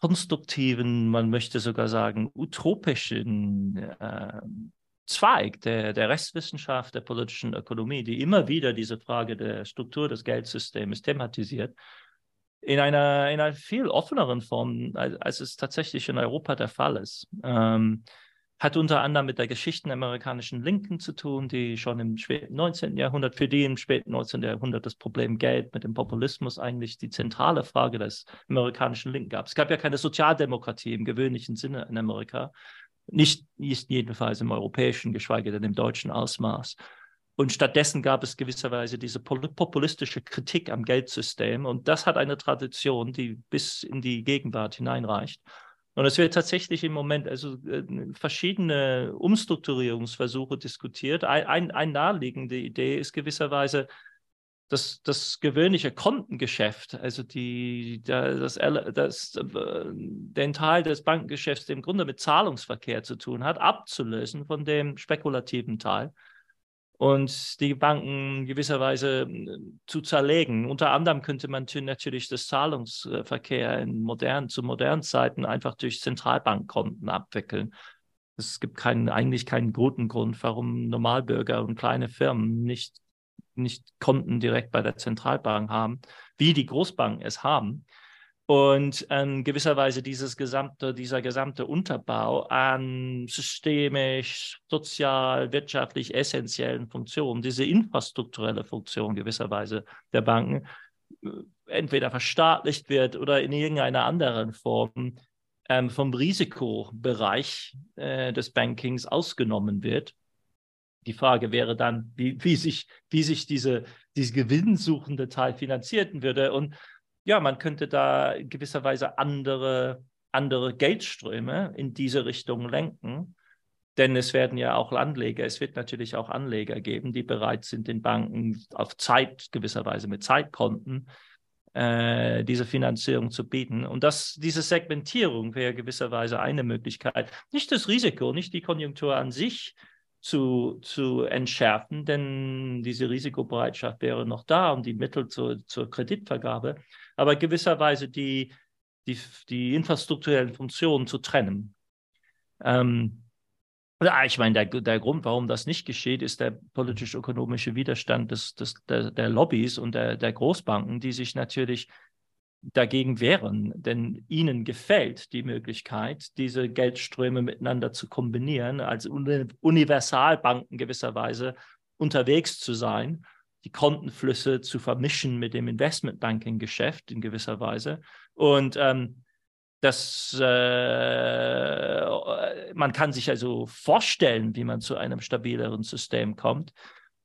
konstruktiven, man möchte sogar sagen, utopischen äh, Zweig der, der Rechtswissenschaft, der politischen Ökonomie, die immer wieder diese Frage der Struktur des Geldsystems thematisiert, in einer, in einer viel offeneren Form, als, als es tatsächlich in Europa der Fall ist. Ähm, hat unter anderem mit der Geschichte der amerikanischen Linken zu tun, die schon im späten 19. Jahrhundert, für die im späten 19. Jahrhundert das Problem Geld mit dem Populismus eigentlich die zentrale Frage des amerikanischen Linken gab. Es gab ja keine Sozialdemokratie im gewöhnlichen Sinne in Amerika, nicht, nicht jedenfalls im europäischen, geschweige denn im deutschen Ausmaß. Und stattdessen gab es gewisserweise diese populistische Kritik am Geldsystem. Und das hat eine Tradition, die bis in die Gegenwart hineinreicht. Und es wird tatsächlich im Moment also äh, verschiedene Umstrukturierungsversuche diskutiert. Ein, ein, eine naheliegende Idee ist gewisserweise das, das gewöhnliche Kontengeschäft, also die, das, das, äh, den Teil des Bankengeschäfts, der im Grunde mit Zahlungsverkehr zu tun hat, abzulösen von dem spekulativen Teil und die Banken gewisserweise äh, zu zerlegen. Unter anderem könnte man natürlich das Zahlungsverkehr in modernen, zu modernen Zeiten einfach durch Zentralbankkonten abwickeln. Es gibt keinen, eigentlich keinen guten Grund, warum Normalbürger und kleine Firmen nicht, nicht Konten direkt bei der Zentralbank haben, wie die Großbanken es haben. Und in gewisser Weise dieses gesamte, dieser gesamte Unterbau an systemisch, sozial, wirtschaftlich essentiellen Funktionen, diese infrastrukturelle Funktion gewisserweise der Banken, äh, entweder verstaatlicht wird oder in irgendeiner anderen Form ähm, vom Risikobereich äh, des Bankings ausgenommen wird. Die Frage wäre dann, wie, wie, sich, wie sich diese, diese gewinnsuchende Teil finanzierten würde. Und ja, man könnte da in gewisser Weise andere, andere Geldströme in diese Richtung lenken. Denn es werden ja auch Anleger, es wird natürlich auch Anleger geben, die bereit sind, den Banken auf Zeit, gewisserweise mit Zeitkonten, äh, diese Finanzierung zu bieten. Und das, diese Segmentierung wäre gewisserweise eine Möglichkeit. Nicht das Risiko, nicht die Konjunktur an sich zu, zu entschärfen, denn diese Risikobereitschaft wäre noch da und die Mittel zur, zur Kreditvergabe aber gewisserweise die, die, die infrastrukturellen Funktionen zu trennen. Ähm, ja, ich meine, der, der Grund, warum das nicht geschieht, ist der politisch-ökonomische Widerstand des, des, der, der Lobbys und der, der Großbanken, die sich natürlich dagegen wehren. Denn ihnen gefällt die Möglichkeit, diese Geldströme miteinander zu kombinieren, als Universalbanken gewisserweise unterwegs zu sein die Kontenflüsse zu vermischen mit dem Investmentbanking-Geschäft in gewisser Weise. Und ähm, das, äh, man kann sich also vorstellen, wie man zu einem stabileren System kommt.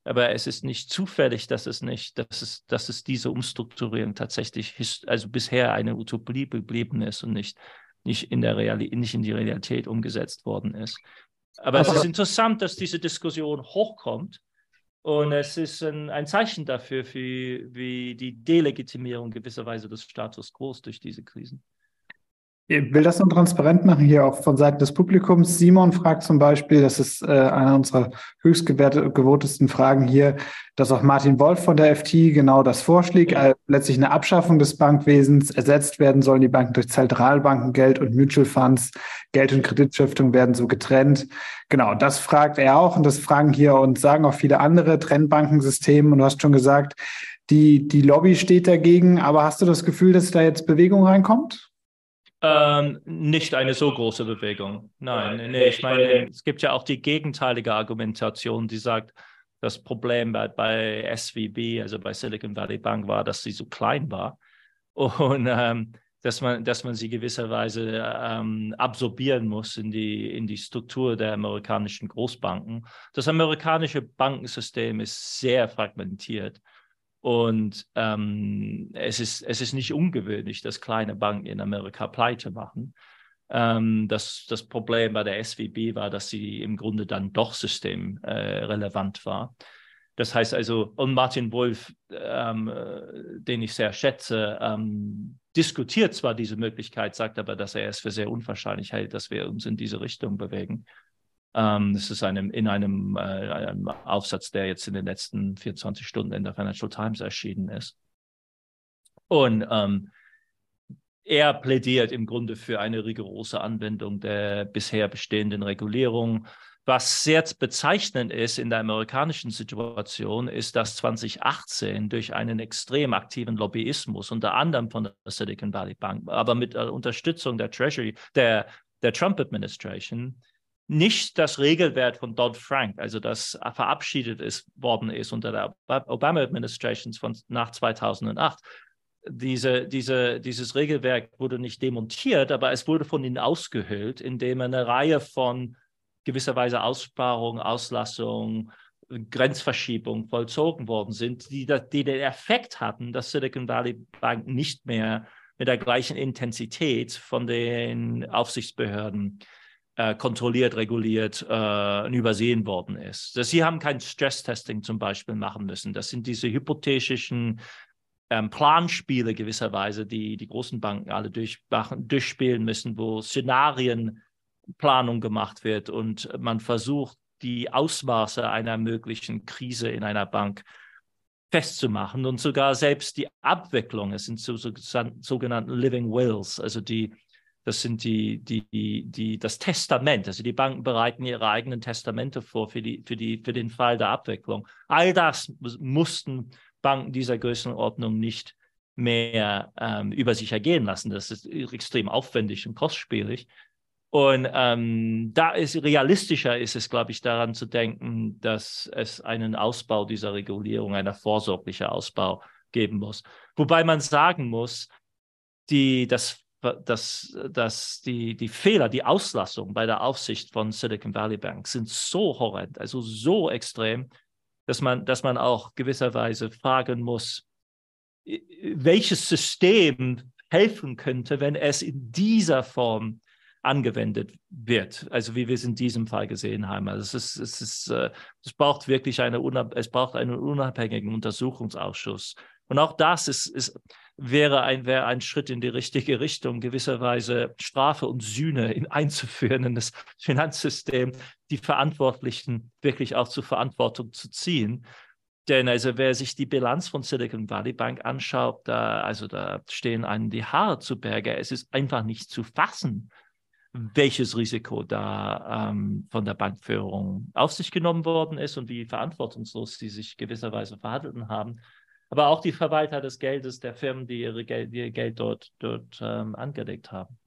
Aber es ist nicht zufällig, dass es nicht, dass es, dass es diese Umstrukturierung tatsächlich, also bisher eine Utopie geblieben ist und nicht, nicht in der Realität, nicht in die Realität umgesetzt worden ist. Aber, Aber es ist interessant, dass diese Diskussion hochkommt und es ist ein, ein Zeichen dafür, für, wie die Delegitimierung gewisserweise des Status quo durch diese Krisen. Ich will das nur transparent machen, hier auch von Seiten des Publikums. Simon fragt zum Beispiel, das ist äh, eine unserer höchst gewotesten Fragen hier, dass auch Martin Wolf von der FT genau das vorschlägt, äh, letztlich eine Abschaffung des Bankwesens. Ersetzt werden sollen die Banken durch Zentralbankengeld und Mutual Funds. Geld- und Kreditstiftung werden so getrennt. Genau, das fragt er auch und das fragen hier und sagen auch viele andere Trennbankensysteme. Und du hast schon gesagt, die, die Lobby steht dagegen, aber hast du das Gefühl, dass da jetzt Bewegung reinkommt? Ähm, nicht eine so große Bewegung. Nein, nee, ich meine, es gibt ja auch die gegenteilige Argumentation, die sagt, das Problem bei, bei SVB, also bei Silicon Valley Bank, war, dass sie so klein war und ähm, dass, man, dass man sie gewisserweise ähm, absorbieren muss in die, in die Struktur der amerikanischen Großbanken. Das amerikanische Bankensystem ist sehr fragmentiert. Und ähm, es, ist, es ist nicht ungewöhnlich, dass kleine Banken in Amerika pleite machen. Ähm, das, das Problem bei der SWB war, dass sie im Grunde dann doch systemrelevant äh, war. Das heißt also, und Martin Wolf, ähm, äh, den ich sehr schätze, ähm, diskutiert zwar diese Möglichkeit, sagt aber, dass er es für sehr unwahrscheinlich hält, dass wir uns in diese Richtung bewegen. Ähm, das ist einem, in einem, äh, einem Aufsatz, der jetzt in den letzten 24 Stunden in der Financial Times erschienen ist. Und ähm, er plädiert im Grunde für eine rigorose Anwendung der bisher bestehenden Regulierung. Was sehr bezeichnend ist in der amerikanischen Situation, ist, dass 2018 durch einen extrem aktiven Lobbyismus, unter anderem von der Silicon Valley Bank, aber mit Unterstützung der Treasury, der, der Trump Administration, nicht das Regelwerk von Dodd-Frank, also das verabschiedet ist, worden ist unter der Obama-Administration nach 2008. Diese, diese, dieses Regelwerk wurde nicht demontiert, aber es wurde von ihnen ausgehöhlt, indem eine Reihe von gewisserweise Aussparungen, Auslassungen, Grenzverschiebungen vollzogen worden sind, die, die den Effekt hatten, dass Silicon Valley Bank nicht mehr mit der gleichen Intensität von den Aufsichtsbehörden äh, kontrolliert, reguliert äh, und übersehen worden ist. Dass sie haben kein Stress-Testing zum Beispiel machen müssen. Das sind diese hypothetischen ähm, Planspiele gewisserweise, die die großen Banken alle durchmachen, durchspielen müssen, wo Szenarienplanung gemacht wird und man versucht, die Ausmaße einer möglichen Krise in einer Bank festzumachen und sogar selbst die Abwicklung. Es sind so, so, sogenannten Living Wills, also die das sind die, die, die, das Testament. Also die Banken bereiten ihre eigenen Testamente vor für, die, für, die, für den Fall der Abwicklung. All das mussten Banken dieser Größenordnung nicht mehr ähm, über sich ergehen lassen. Das ist extrem aufwendig und kostspielig. Und ähm, da ist realistischer ist es, glaube ich, daran zu denken, dass es einen Ausbau dieser Regulierung, einer vorsorglichen Ausbau geben muss. Wobei man sagen muss, die, das dass, dass die, die Fehler, die Auslassung bei der Aufsicht von Silicon Valley Bank sind so horrend, also so extrem, dass man, dass man auch gewisserweise fragen muss, welches System helfen könnte, wenn es in dieser Form angewendet wird, also wie wir es in diesem Fall gesehen haben. Also es, ist, es, ist, äh, es braucht wirklich eine, es braucht einen unabhängigen Untersuchungsausschuss. Und auch das ist, ist wäre ein, wäre ein Schritt in die richtige Richtung, gewisserweise Strafe und Sühne in, einzuführen in das Finanzsystem, die Verantwortlichen wirklich auch zur Verantwortung zu ziehen. Denn also wer sich die Bilanz von Silicon Valley Bank anschaut, da, also da stehen einem die Haare zu Berge. Es ist einfach nicht zu fassen, welches Risiko da ähm, von der Bankführung auf sich genommen worden ist und wie verantwortungslos sie sich gewisserweise verhalten haben aber auch die Verwalter des Geldes der Firmen, die ihre Geld, ihr Geld dort, dort ähm, angelegt haben.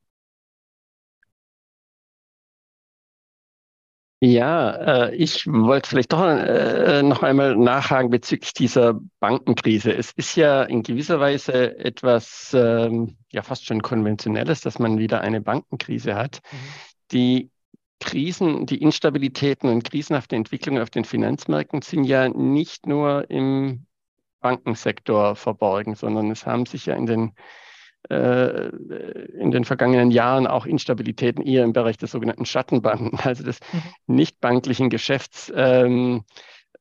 Ja, äh, ich wollte vielleicht doch äh, noch einmal nachhaken bezüglich dieser Bankenkrise. Es ist ja in gewisser Weise etwas ähm, ja fast schon konventionelles, dass man wieder eine Bankenkrise hat. Mhm. Die Krisen, die Instabilitäten und krisenhafte Entwicklungen auf den Finanzmärkten sind ja nicht nur im Bankensektor verborgen, sondern es haben sich ja in den, äh, in den vergangenen Jahren auch Instabilitäten eher im Bereich der sogenannten Schattenbanken, also des mhm. nichtbanklichen Geschäfts ähm,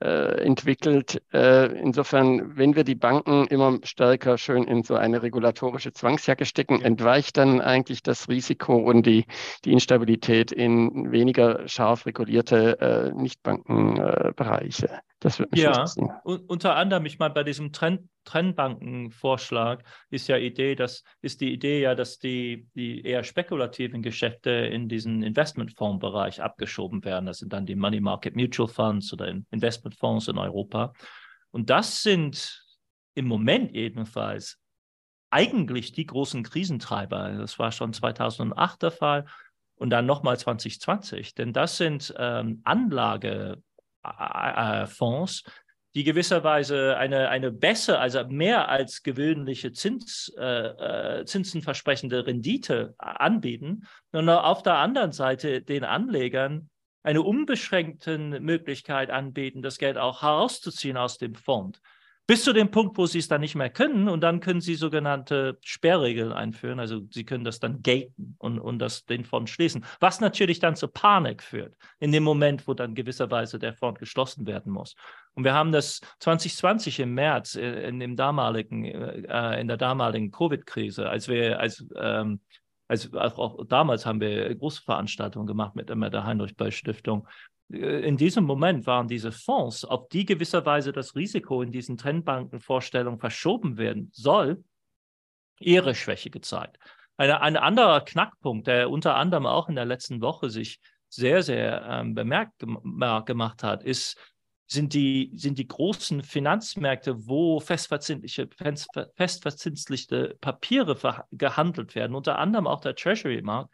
äh, entwickelt. Äh, insofern, wenn wir die Banken immer stärker schön in so eine regulatorische Zwangsjacke stecken, entweicht dann eigentlich das Risiko und die, die Instabilität in weniger scharf regulierte äh, Nichtbankenbereiche. Das wird mich ja, interessieren. unter anderem, ich meine, bei diesem Trend, Trennbankenvorschlag ist ja Idee, dass ist die Idee ja, dass die, die eher spekulativen Geschäfte in diesen Investmentfondsbereich abgeschoben werden. Das sind dann die Money Market Mutual Funds oder Investmentfonds in Europa. Und das sind im Moment jedenfalls eigentlich die großen Krisentreiber. Das war schon 2008 der Fall und dann nochmal 2020. Denn das sind ähm, Anlage, äh, äh, Fonds, die gewisserweise eine, eine bessere, also mehr als gewöhnliche Zins, äh, äh Zinsen versprechende Rendite anbieten und auf der anderen Seite den Anlegern eine unbeschränkte Möglichkeit anbieten, das Geld auch herauszuziehen aus dem Fonds bis zu dem Punkt, wo sie es dann nicht mehr können und dann können sie sogenannte Sperrregeln einführen. Also sie können das dann gaten und, und das, den Fonds schließen, was natürlich dann zu Panik führt, in dem Moment, wo dann gewisserweise der Fonds geschlossen werden muss. Und wir haben das 2020 im März äh, in, dem damaligen, äh, in der damaligen Covid-Krise, als wir, als ähm, also auch damals haben wir große Veranstaltungen gemacht mit der Heinrich-Böll-Stiftung, äh, in diesem Moment waren diese Fonds, auf die gewisserweise das Risiko in diesen Trendbankenvorstellungen verschoben werden soll, ihre Schwäche gezeigt. Eine, ein anderer Knackpunkt, der unter anderem auch in der letzten Woche sich sehr, sehr ähm, bemerkt gemacht hat, ist, sind die, sind die großen Finanzmärkte, wo festverzinsliche, festverzinsliche Papiere gehandelt werden, unter anderem auch der Treasury-Markt,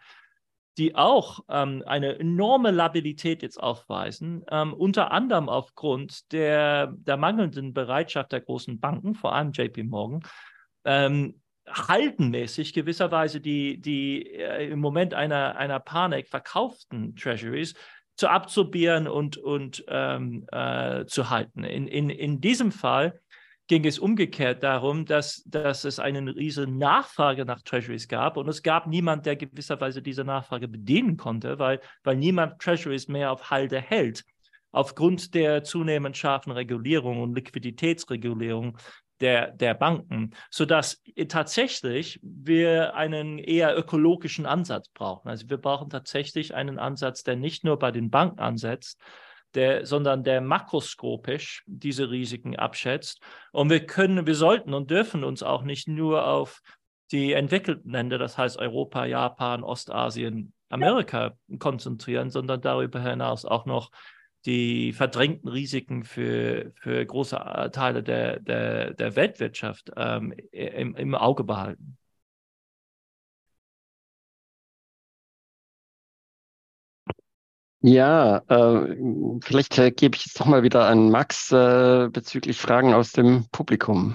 die auch ähm, eine enorme Labilität jetzt aufweisen, ähm, unter anderem aufgrund der, der mangelnden Bereitschaft der großen Banken, vor allem JP Morgan, ähm, haltenmäßig gewisserweise die, die äh, im Moment einer, einer Panik verkauften Treasuries zu absorbieren und, und ähm, äh, zu halten. In, in, in diesem Fall ging es umgekehrt darum, dass, dass es eine riesige Nachfrage nach Treasuries gab und es gab niemand, der gewisserweise diese Nachfrage bedienen konnte, weil, weil niemand Treasuries mehr auf Halde hält. Aufgrund der zunehmend scharfen Regulierung und Liquiditätsregulierung der, der Banken, sodass tatsächlich wir einen eher ökologischen Ansatz brauchen. Also wir brauchen tatsächlich einen Ansatz, der nicht nur bei den Banken ansetzt, der, sondern der makroskopisch diese Risiken abschätzt. Und wir können, wir sollten und dürfen uns auch nicht nur auf die entwickelten Länder, das heißt Europa, Japan, Ostasien, Amerika konzentrieren, sondern darüber hinaus auch noch die verdrängten Risiken für, für große Teile der, der, der Weltwirtschaft ähm, im, im Auge behalten. Ja, äh, vielleicht äh, gebe ich jetzt doch mal wieder an Max äh, bezüglich Fragen aus dem Publikum.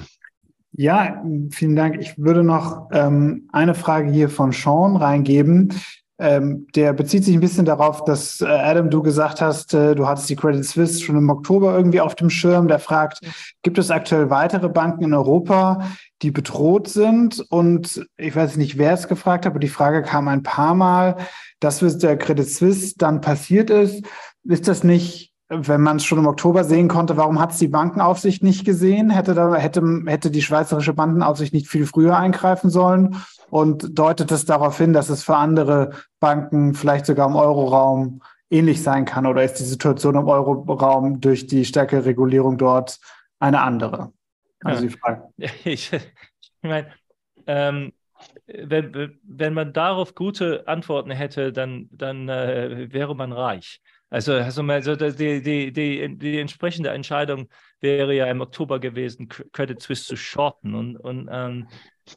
Ja, vielen Dank. Ich würde noch ähm, eine Frage hier von Sean reingeben. Ähm, der bezieht sich ein bisschen darauf, dass äh, Adam, du gesagt hast, äh, du hattest die Credit Suisse schon im Oktober irgendwie auf dem Schirm. Der fragt, gibt es aktuell weitere Banken in Europa, die bedroht sind? Und ich weiß nicht, wer es gefragt hat, aber die Frage kam ein paar Mal, dass mit der Credit Suisse dann passiert ist. Ist das nicht wenn man es schon im Oktober sehen konnte, warum hat es die Bankenaufsicht nicht gesehen? Hätte, da, hätte, hätte die schweizerische Bankenaufsicht nicht viel früher eingreifen sollen? Und deutet es darauf hin, dass es für andere Banken vielleicht sogar im Euroraum ähnlich sein kann oder ist die Situation im Euroraum durch die stärkere Regulierung dort eine andere? Also ja. die Frage. Ich, ich meine, ähm, wenn, wenn man darauf gute Antworten hätte, dann, dann äh, wäre man reich. Also, also, also die, die, die, die entsprechende Entscheidung wäre ja im Oktober gewesen, Credit Suisse zu shorten. Und, und, ähm,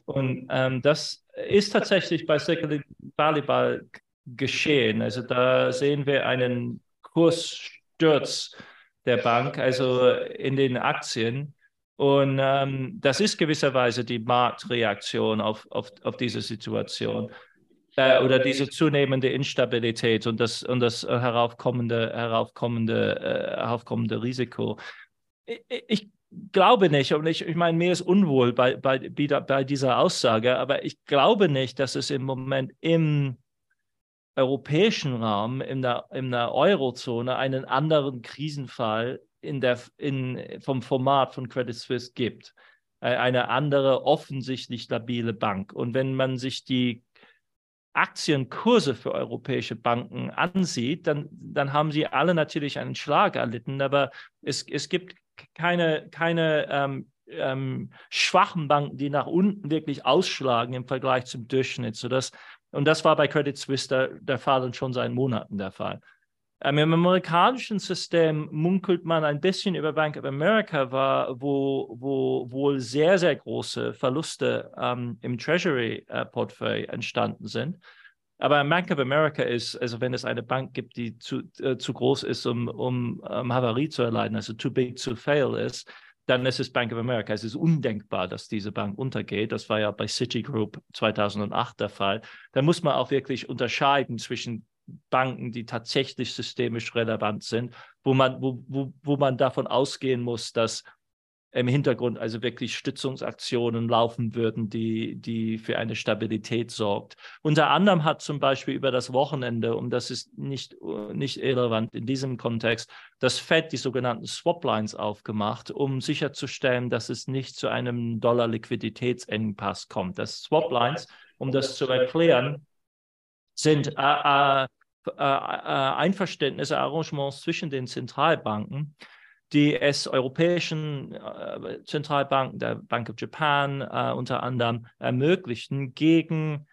und ähm, das ist tatsächlich bei Silicon Valley geschehen. Also da sehen wir einen Kurssturz der Bank, also in den Aktien. Und ähm, das ist gewisserweise die Marktreaktion auf, auf, auf diese Situation äh, oder diese zunehmende Instabilität und das, und das heraufkommende, heraufkommende, äh, heraufkommende Risiko. Ich, ich glaube nicht, und ich, ich meine, mir ist unwohl bei, bei, bei dieser Aussage, aber ich glaube nicht, dass es im Moment im europäischen Raum, in der, in der Eurozone, einen anderen Krisenfall in der, in, vom Format von Credit Suisse gibt. Äh, eine andere, offensichtlich stabile Bank. Und wenn man sich die Aktienkurse für europäische Banken ansieht, dann, dann haben sie alle natürlich einen Schlag erlitten, aber es, es gibt keine, keine ähm, ähm, schwachen Banken, die nach unten wirklich ausschlagen im Vergleich zum Durchschnitt. Sodass, und das war bei Credit Suisse der, der Fall und schon seit Monaten der Fall. Ähm, Im amerikanischen System munkelt man ein bisschen über Bank of America, war, wo, wo wohl sehr, sehr große Verluste ähm, im Treasury-Portfolio äh, entstanden sind. Aber Bank of America ist, also wenn es eine Bank gibt, die zu, äh, zu groß ist, um, um, um Havarie zu erleiden, also too big to fail ist, dann ist es Bank of America. Es ist undenkbar, dass diese Bank untergeht. Das war ja bei Citigroup 2008 der Fall. Da muss man auch wirklich unterscheiden zwischen Banken, die tatsächlich systemisch relevant sind, wo man, wo, wo, wo man davon ausgehen muss, dass im Hintergrund also wirklich Stützungsaktionen laufen würden, die, die für eine Stabilität sorgt. Unter anderem hat zum Beispiel über das Wochenende, und das ist nicht, nicht irrelevant in diesem Kontext, das FED die sogenannten Swaplines aufgemacht, um sicherzustellen, dass es nicht zu einem Dollar-Liquiditätsengpass kommt. Das Swaplines, um das zu erklären, sind äh, äh, äh, Einverständnisse, Arrangements zwischen den Zentralbanken, die es europäischen äh, Zentralbanken, der Bank of Japan äh, unter anderem, ermöglichten, gegen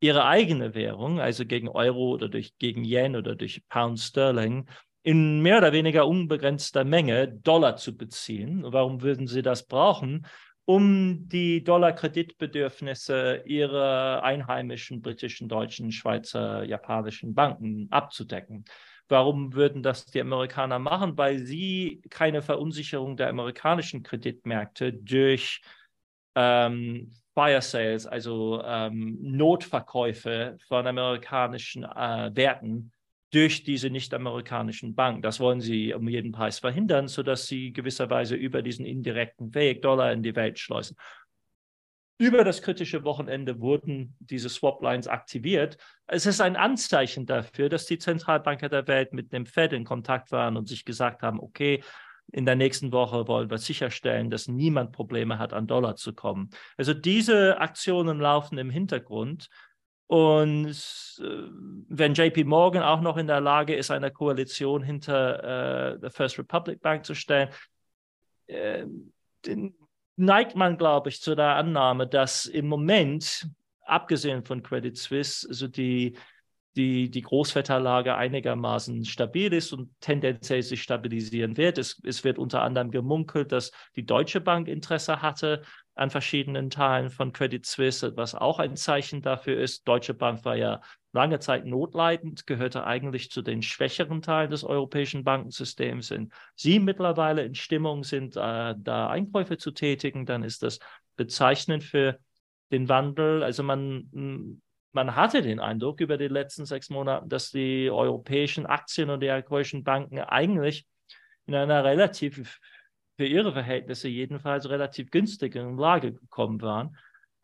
ihre eigene Währung, also gegen Euro oder durch, gegen Yen oder durch Pound Sterling, in mehr oder weniger unbegrenzter Menge Dollar zu beziehen. Warum würden sie das brauchen? um die Dollar-Kreditbedürfnisse ihrer einheimischen britischen, deutschen, Schweizer, japanischen Banken abzudecken. Warum würden das die Amerikaner machen? Weil sie keine Verunsicherung der amerikanischen Kreditmärkte durch ähm, Fire Sales, also ähm, Notverkäufe von amerikanischen äh, Werten durch diese nicht-amerikanischen Banken. Das wollen sie um jeden Preis verhindern, sodass sie gewisserweise über diesen indirekten Weg Dollar in die Welt schleusen. Über das kritische Wochenende wurden diese Swap-Lines aktiviert. Es ist ein Anzeichen dafür, dass die Zentralbanker der Welt mit dem Fed in Kontakt waren und sich gesagt haben, okay, in der nächsten Woche wollen wir sicherstellen, dass niemand Probleme hat, an Dollar zu kommen. Also diese Aktionen laufen im Hintergrund. Und äh, wenn JP Morgan auch noch in der Lage ist, eine Koalition hinter äh, der First Republic Bank zu stellen, äh, neigt man, glaube ich, zu der Annahme, dass im Moment, abgesehen von Credit Suisse, also die, die, die Großwetterlage einigermaßen stabil ist und tendenziell sich stabilisieren wird. Es, es wird unter anderem gemunkelt, dass die Deutsche Bank Interesse hatte an verschiedenen Teilen von Credit Suisse, was auch ein Zeichen dafür ist. Deutsche Bank war ja lange Zeit notleidend, gehörte eigentlich zu den schwächeren Teilen des europäischen Bankensystems. Wenn Sie mittlerweile in Stimmung sind, äh, da Einkäufe zu tätigen, dann ist das bezeichnend für den Wandel. Also man, man hatte den Eindruck über die letzten sechs Monate, dass die europäischen Aktien und die europäischen Banken eigentlich in einer relativ für ihre Verhältnisse jedenfalls relativ günstigen Lage gekommen waren.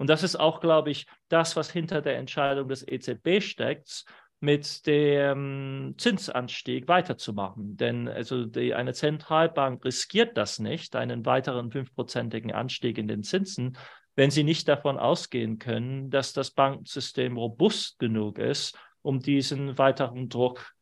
Und das ist auch, glaube ich, das, was hinter der Entscheidung des EZB steckt, mit dem Zinsanstieg weiterzumachen. Denn also die, eine Zentralbank riskiert das nicht, einen weiteren fünfprozentigen Anstieg in den Zinsen, wenn sie nicht davon ausgehen können, dass das Bankensystem robust genug ist, um diesen weiteren Druck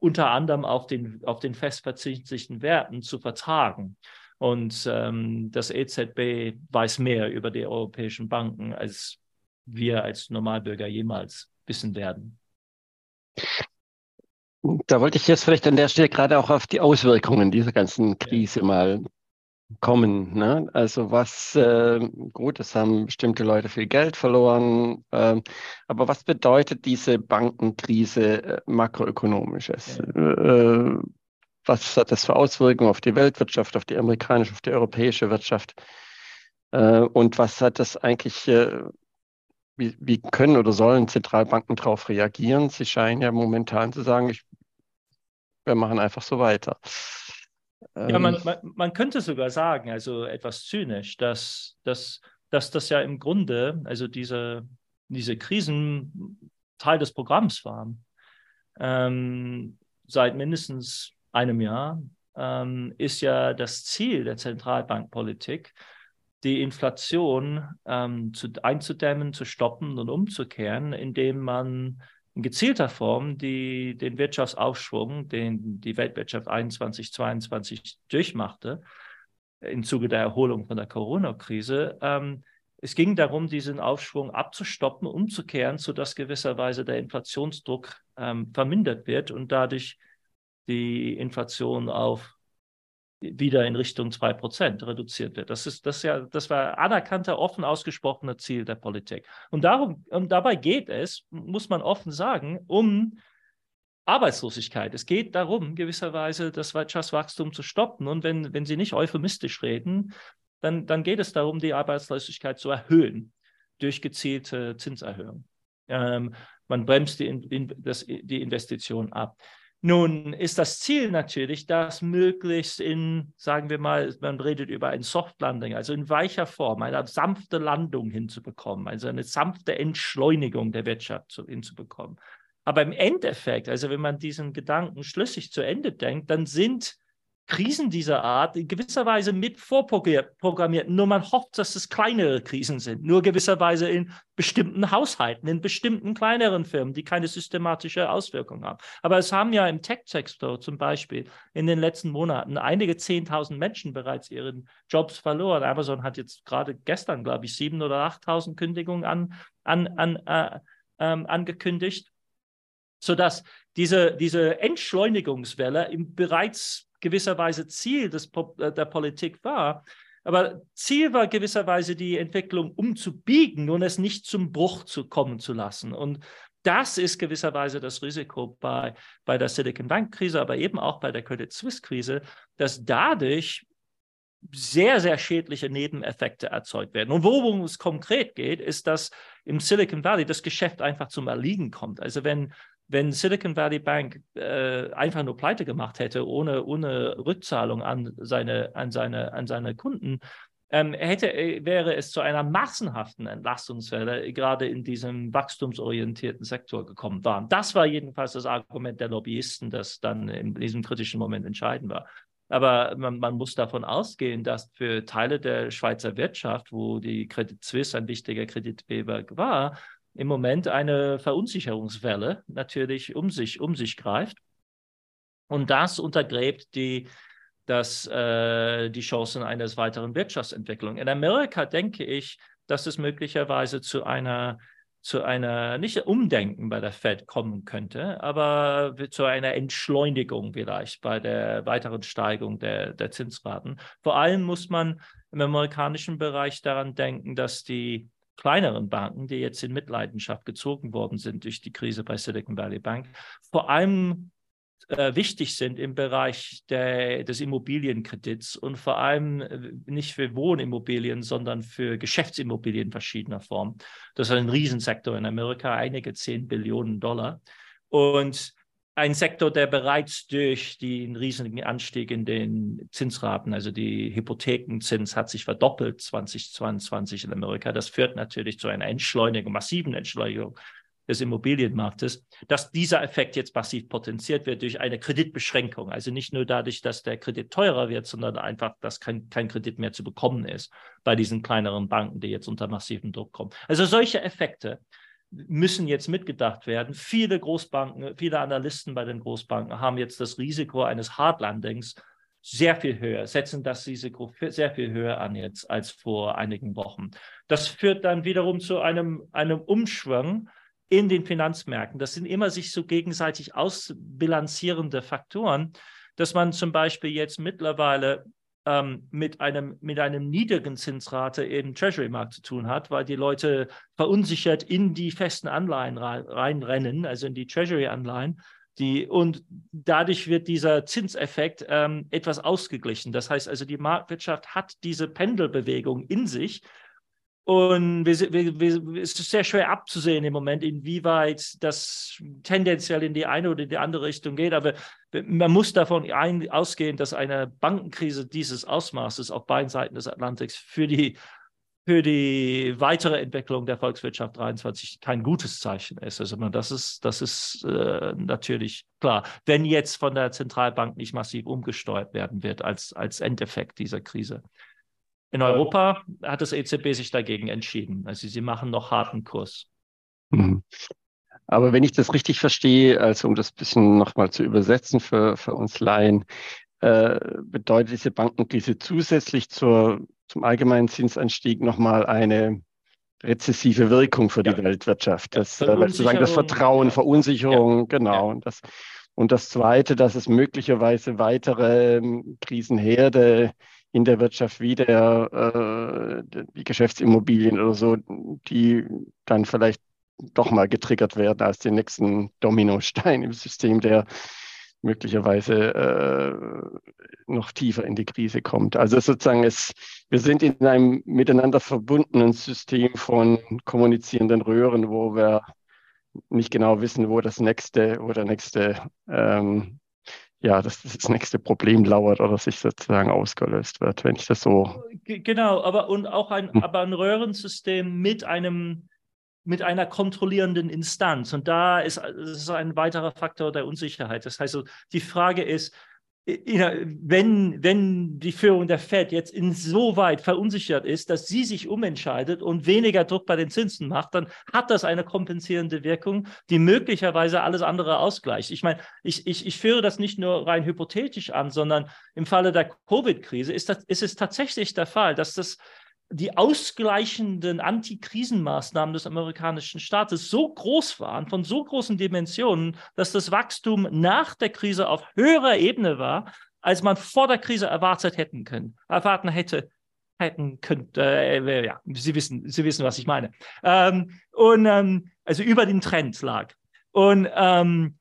unter anderem auf den, auf den festverzichtlichen Werten zu vertragen. Und ähm, das EZB weiß mehr über die europäischen Banken, als wir als Normalbürger jemals wissen werden. Da wollte ich jetzt vielleicht an der Stelle gerade auch auf die Auswirkungen dieser ganzen Krise mal kommen. Ne? Also was, äh, gut, es haben bestimmte Leute viel Geld verloren, äh, aber was bedeutet diese Bankenkrise äh, makroökonomisches? Ja. Äh, was hat das für Auswirkungen auf die Weltwirtschaft, auf die amerikanische, auf die europäische Wirtschaft? Äh, und was hat das eigentlich, äh, wie, wie können oder sollen Zentralbanken darauf reagieren? Sie scheinen ja momentan zu sagen, ich, wir machen einfach so weiter. Ja, man, ähm. man, man, könnte sogar sagen, also etwas zynisch, dass, dass, dass das ja im Grunde, also diese, diese Krisen Teil des Programms waren. Ähm, seit mindestens einem Jahr ähm, ist ja das Ziel der Zentralbankpolitik, die Inflation ähm, zu, einzudämmen, zu stoppen und umzukehren, indem man in gezielter Form die, den Wirtschaftsaufschwung, den die Weltwirtschaft 21, 22 durchmachte, im Zuge der Erholung von der Corona-Krise. Ähm, es ging darum, diesen Aufschwung abzustoppen, umzukehren, sodass gewisserweise der Inflationsdruck ähm, vermindert wird und dadurch die Inflation auf wieder in Richtung 2% reduziert wird. Das ist, das ja, das war anerkannter, offen ausgesprochener Ziel der Politik. Und darum, und dabei geht es, muss man offen sagen, um Arbeitslosigkeit. Es geht darum, gewisserweise das Wirtschaftswachstum zu stoppen. Und wenn, wenn Sie nicht euphemistisch reden, dann, dann geht es darum, die Arbeitslosigkeit zu erhöhen durch gezielte Zinserhöhung. Ähm, man bremst die, in, das, die Investition ab. Nun ist das Ziel natürlich, dass möglichst in, sagen wir mal, man redet über ein Soft Landing, also in weicher Form, eine sanfte Landung hinzubekommen, also eine sanfte Entschleunigung der Wirtschaft hinzubekommen. Aber im Endeffekt, also wenn man diesen Gedanken schlüssig zu Ende denkt, dann sind Krisen dieser Art in gewisser Weise mit vorprogrammiert. Nur man hofft, dass es kleinere Krisen sind. Nur gewisserweise in bestimmten Haushalten, in bestimmten kleineren Firmen, die keine systematische Auswirkung haben. Aber es haben ja im Tech-Sektor zum Beispiel in den letzten Monaten einige 10.000 Menschen bereits ihren Jobs verloren. Amazon hat jetzt gerade gestern, glaube ich, 7.000 oder 8.000 Kündigungen an, an, an, äh, ähm, angekündigt sodass diese, diese Entschleunigungswelle im bereits gewisserweise Ziel des, äh, der Politik war, Aber Ziel war gewisserweise die Entwicklung umzubiegen und es nicht zum Bruch zu kommen zu lassen. Und das ist gewisserweise das Risiko bei, bei der Silicon Bank-Krise, aber eben auch bei der Credit Suisse-Krise, dass dadurch sehr, sehr schädliche Nebeneffekte erzeugt werden. Und worum es konkret geht, ist, dass im Silicon Valley das Geschäft einfach zum Erliegen kommt. Also wenn, wenn Silicon Valley Bank äh, einfach nur pleite gemacht hätte, ohne, ohne Rückzahlung an seine, an seine, an seine Kunden, ähm, hätte, äh, wäre es zu einer massenhaften Entlastungswelle gerade in diesem wachstumsorientierten Sektor gekommen war. Das war jedenfalls das Argument der Lobbyisten, das dann in diesem kritischen Moment entscheidend war. Aber man, man, muss davon ausgehen, dass für Teile der Schweizer Wirtschaft, wo die Credit Suisse ein wichtiger Kreditgeber war, im Moment eine Verunsicherungswelle natürlich um sich, um sich greift. Und das untergräbt die, das, äh, die Chancen eines weiteren Wirtschaftsentwicklung. In Amerika denke ich, dass es möglicherweise zu einer zu einer, nicht Umdenken bei der Fed kommen könnte, aber zu einer Entschleunigung vielleicht bei der weiteren Steigung der, der Zinsraten. Vor allem muss man im amerikanischen Bereich daran denken, dass die kleineren Banken, die jetzt in Mitleidenschaft gezogen worden sind durch die Krise bei Silicon Valley Bank, vor allem äh, wichtig sind im Bereich der, des Immobilienkredits und vor allem äh, nicht für Wohnimmobilien, sondern für Geschäftsimmobilien verschiedener Formen. Das ist ein Riesensektor in Amerika, einige 10 Billionen Dollar. Und ein Sektor, der bereits durch den riesigen Anstieg in den Zinsraten, also die Hypothekenzins hat sich verdoppelt 2022 in Amerika. Das führt natürlich zu einer Entschleunigung, massiven Entschleunigung des Immobilienmarktes, dass dieser Effekt jetzt massiv potenziert wird durch eine Kreditbeschränkung. Also nicht nur dadurch, dass der Kredit teurer wird, sondern einfach, dass kein, kein Kredit mehr zu bekommen ist bei diesen kleineren Banken, die jetzt unter massiven Druck kommen. Also solche Effekte müssen jetzt mitgedacht werden. Viele Großbanken, viele Analysten bei den Großbanken haben jetzt das Risiko eines Hardlandings sehr viel höher, setzen das Risiko sehr viel höher an jetzt als vor einigen Wochen. Das führt dann wiederum zu einem, einem Umschwung in den Finanzmärkten. Das sind immer sich so gegenseitig ausbilanzierende Faktoren, dass man zum Beispiel jetzt mittlerweile ähm, mit, einem, mit einem niedrigen Zinsrate im Treasury-Markt zu tun hat, weil die Leute verunsichert in die festen Anleihen reinrennen, also in die Treasury-Anleihen. Die, und dadurch wird dieser Zinseffekt ähm, etwas ausgeglichen. Das heißt also, die Marktwirtschaft hat diese Pendelbewegung in sich und wir, wir, wir, es ist sehr schwer abzusehen im Moment, inwieweit das tendenziell in die eine oder die andere Richtung geht. Aber man muss davon ein, ausgehen, dass eine Bankenkrise dieses Ausmaßes auf beiden Seiten des Atlantiks für die, für die weitere Entwicklung der Volkswirtschaft 23 kein gutes Zeichen ist. Also das ist, das ist äh, natürlich klar. Wenn jetzt von der Zentralbank nicht massiv umgesteuert werden wird als, als Endeffekt dieser Krise. In Europa hat das EZB sich dagegen entschieden. Also sie machen noch harten Kurs. Aber wenn ich das richtig verstehe, also um das ein bisschen nochmal zu übersetzen für, für uns Laien, äh, bedeutet diese Bankenkrise zusätzlich zur, zum allgemeinen Zinsanstieg nochmal eine rezessive Wirkung für die ja. Weltwirtschaft. Das, äh, sagen, das Vertrauen, Verunsicherung, ja. genau. Und, das, und das Zweite, dass es möglicherweise weitere ähm, Krisenherde in der Wirtschaft wie der, äh, die Geschäftsimmobilien oder so, die dann vielleicht doch mal getriggert werden als den nächsten Dominostein im System, der möglicherweise äh, noch tiefer in die Krise kommt. Also sozusagen, es, wir sind in einem miteinander verbundenen System von kommunizierenden Röhren, wo wir nicht genau wissen, wo das nächste, wo der nächste ähm, ja, dass das nächste Problem lauert oder sich sozusagen ausgelöst wird, wenn ich das so. Genau, aber und auch ein, hm. aber ein Röhrensystem mit einem mit einer kontrollierenden Instanz. Und da ist, ist ein weiterer Faktor der Unsicherheit. Das heißt, die Frage ist, wenn, wenn die Führung der Fed jetzt insoweit verunsichert ist, dass sie sich umentscheidet und weniger Druck bei den Zinsen macht, dann hat das eine kompensierende Wirkung, die möglicherweise alles andere ausgleicht. Ich meine, ich, ich, ich führe das nicht nur rein hypothetisch an, sondern im Falle der Covid-Krise ist, ist es tatsächlich der Fall, dass das die ausgleichenden Antikrisenmaßnahmen des amerikanischen Staates so groß waren, von so großen Dimensionen, dass das Wachstum nach der Krise auf höherer Ebene war, als man vor der Krise erwartet hätten können, erwarten hätte hätten könnte, äh, ja, Sie wissen, Sie wissen, was ich meine. Ähm, und ähm, also über den Trend lag. Und ähm,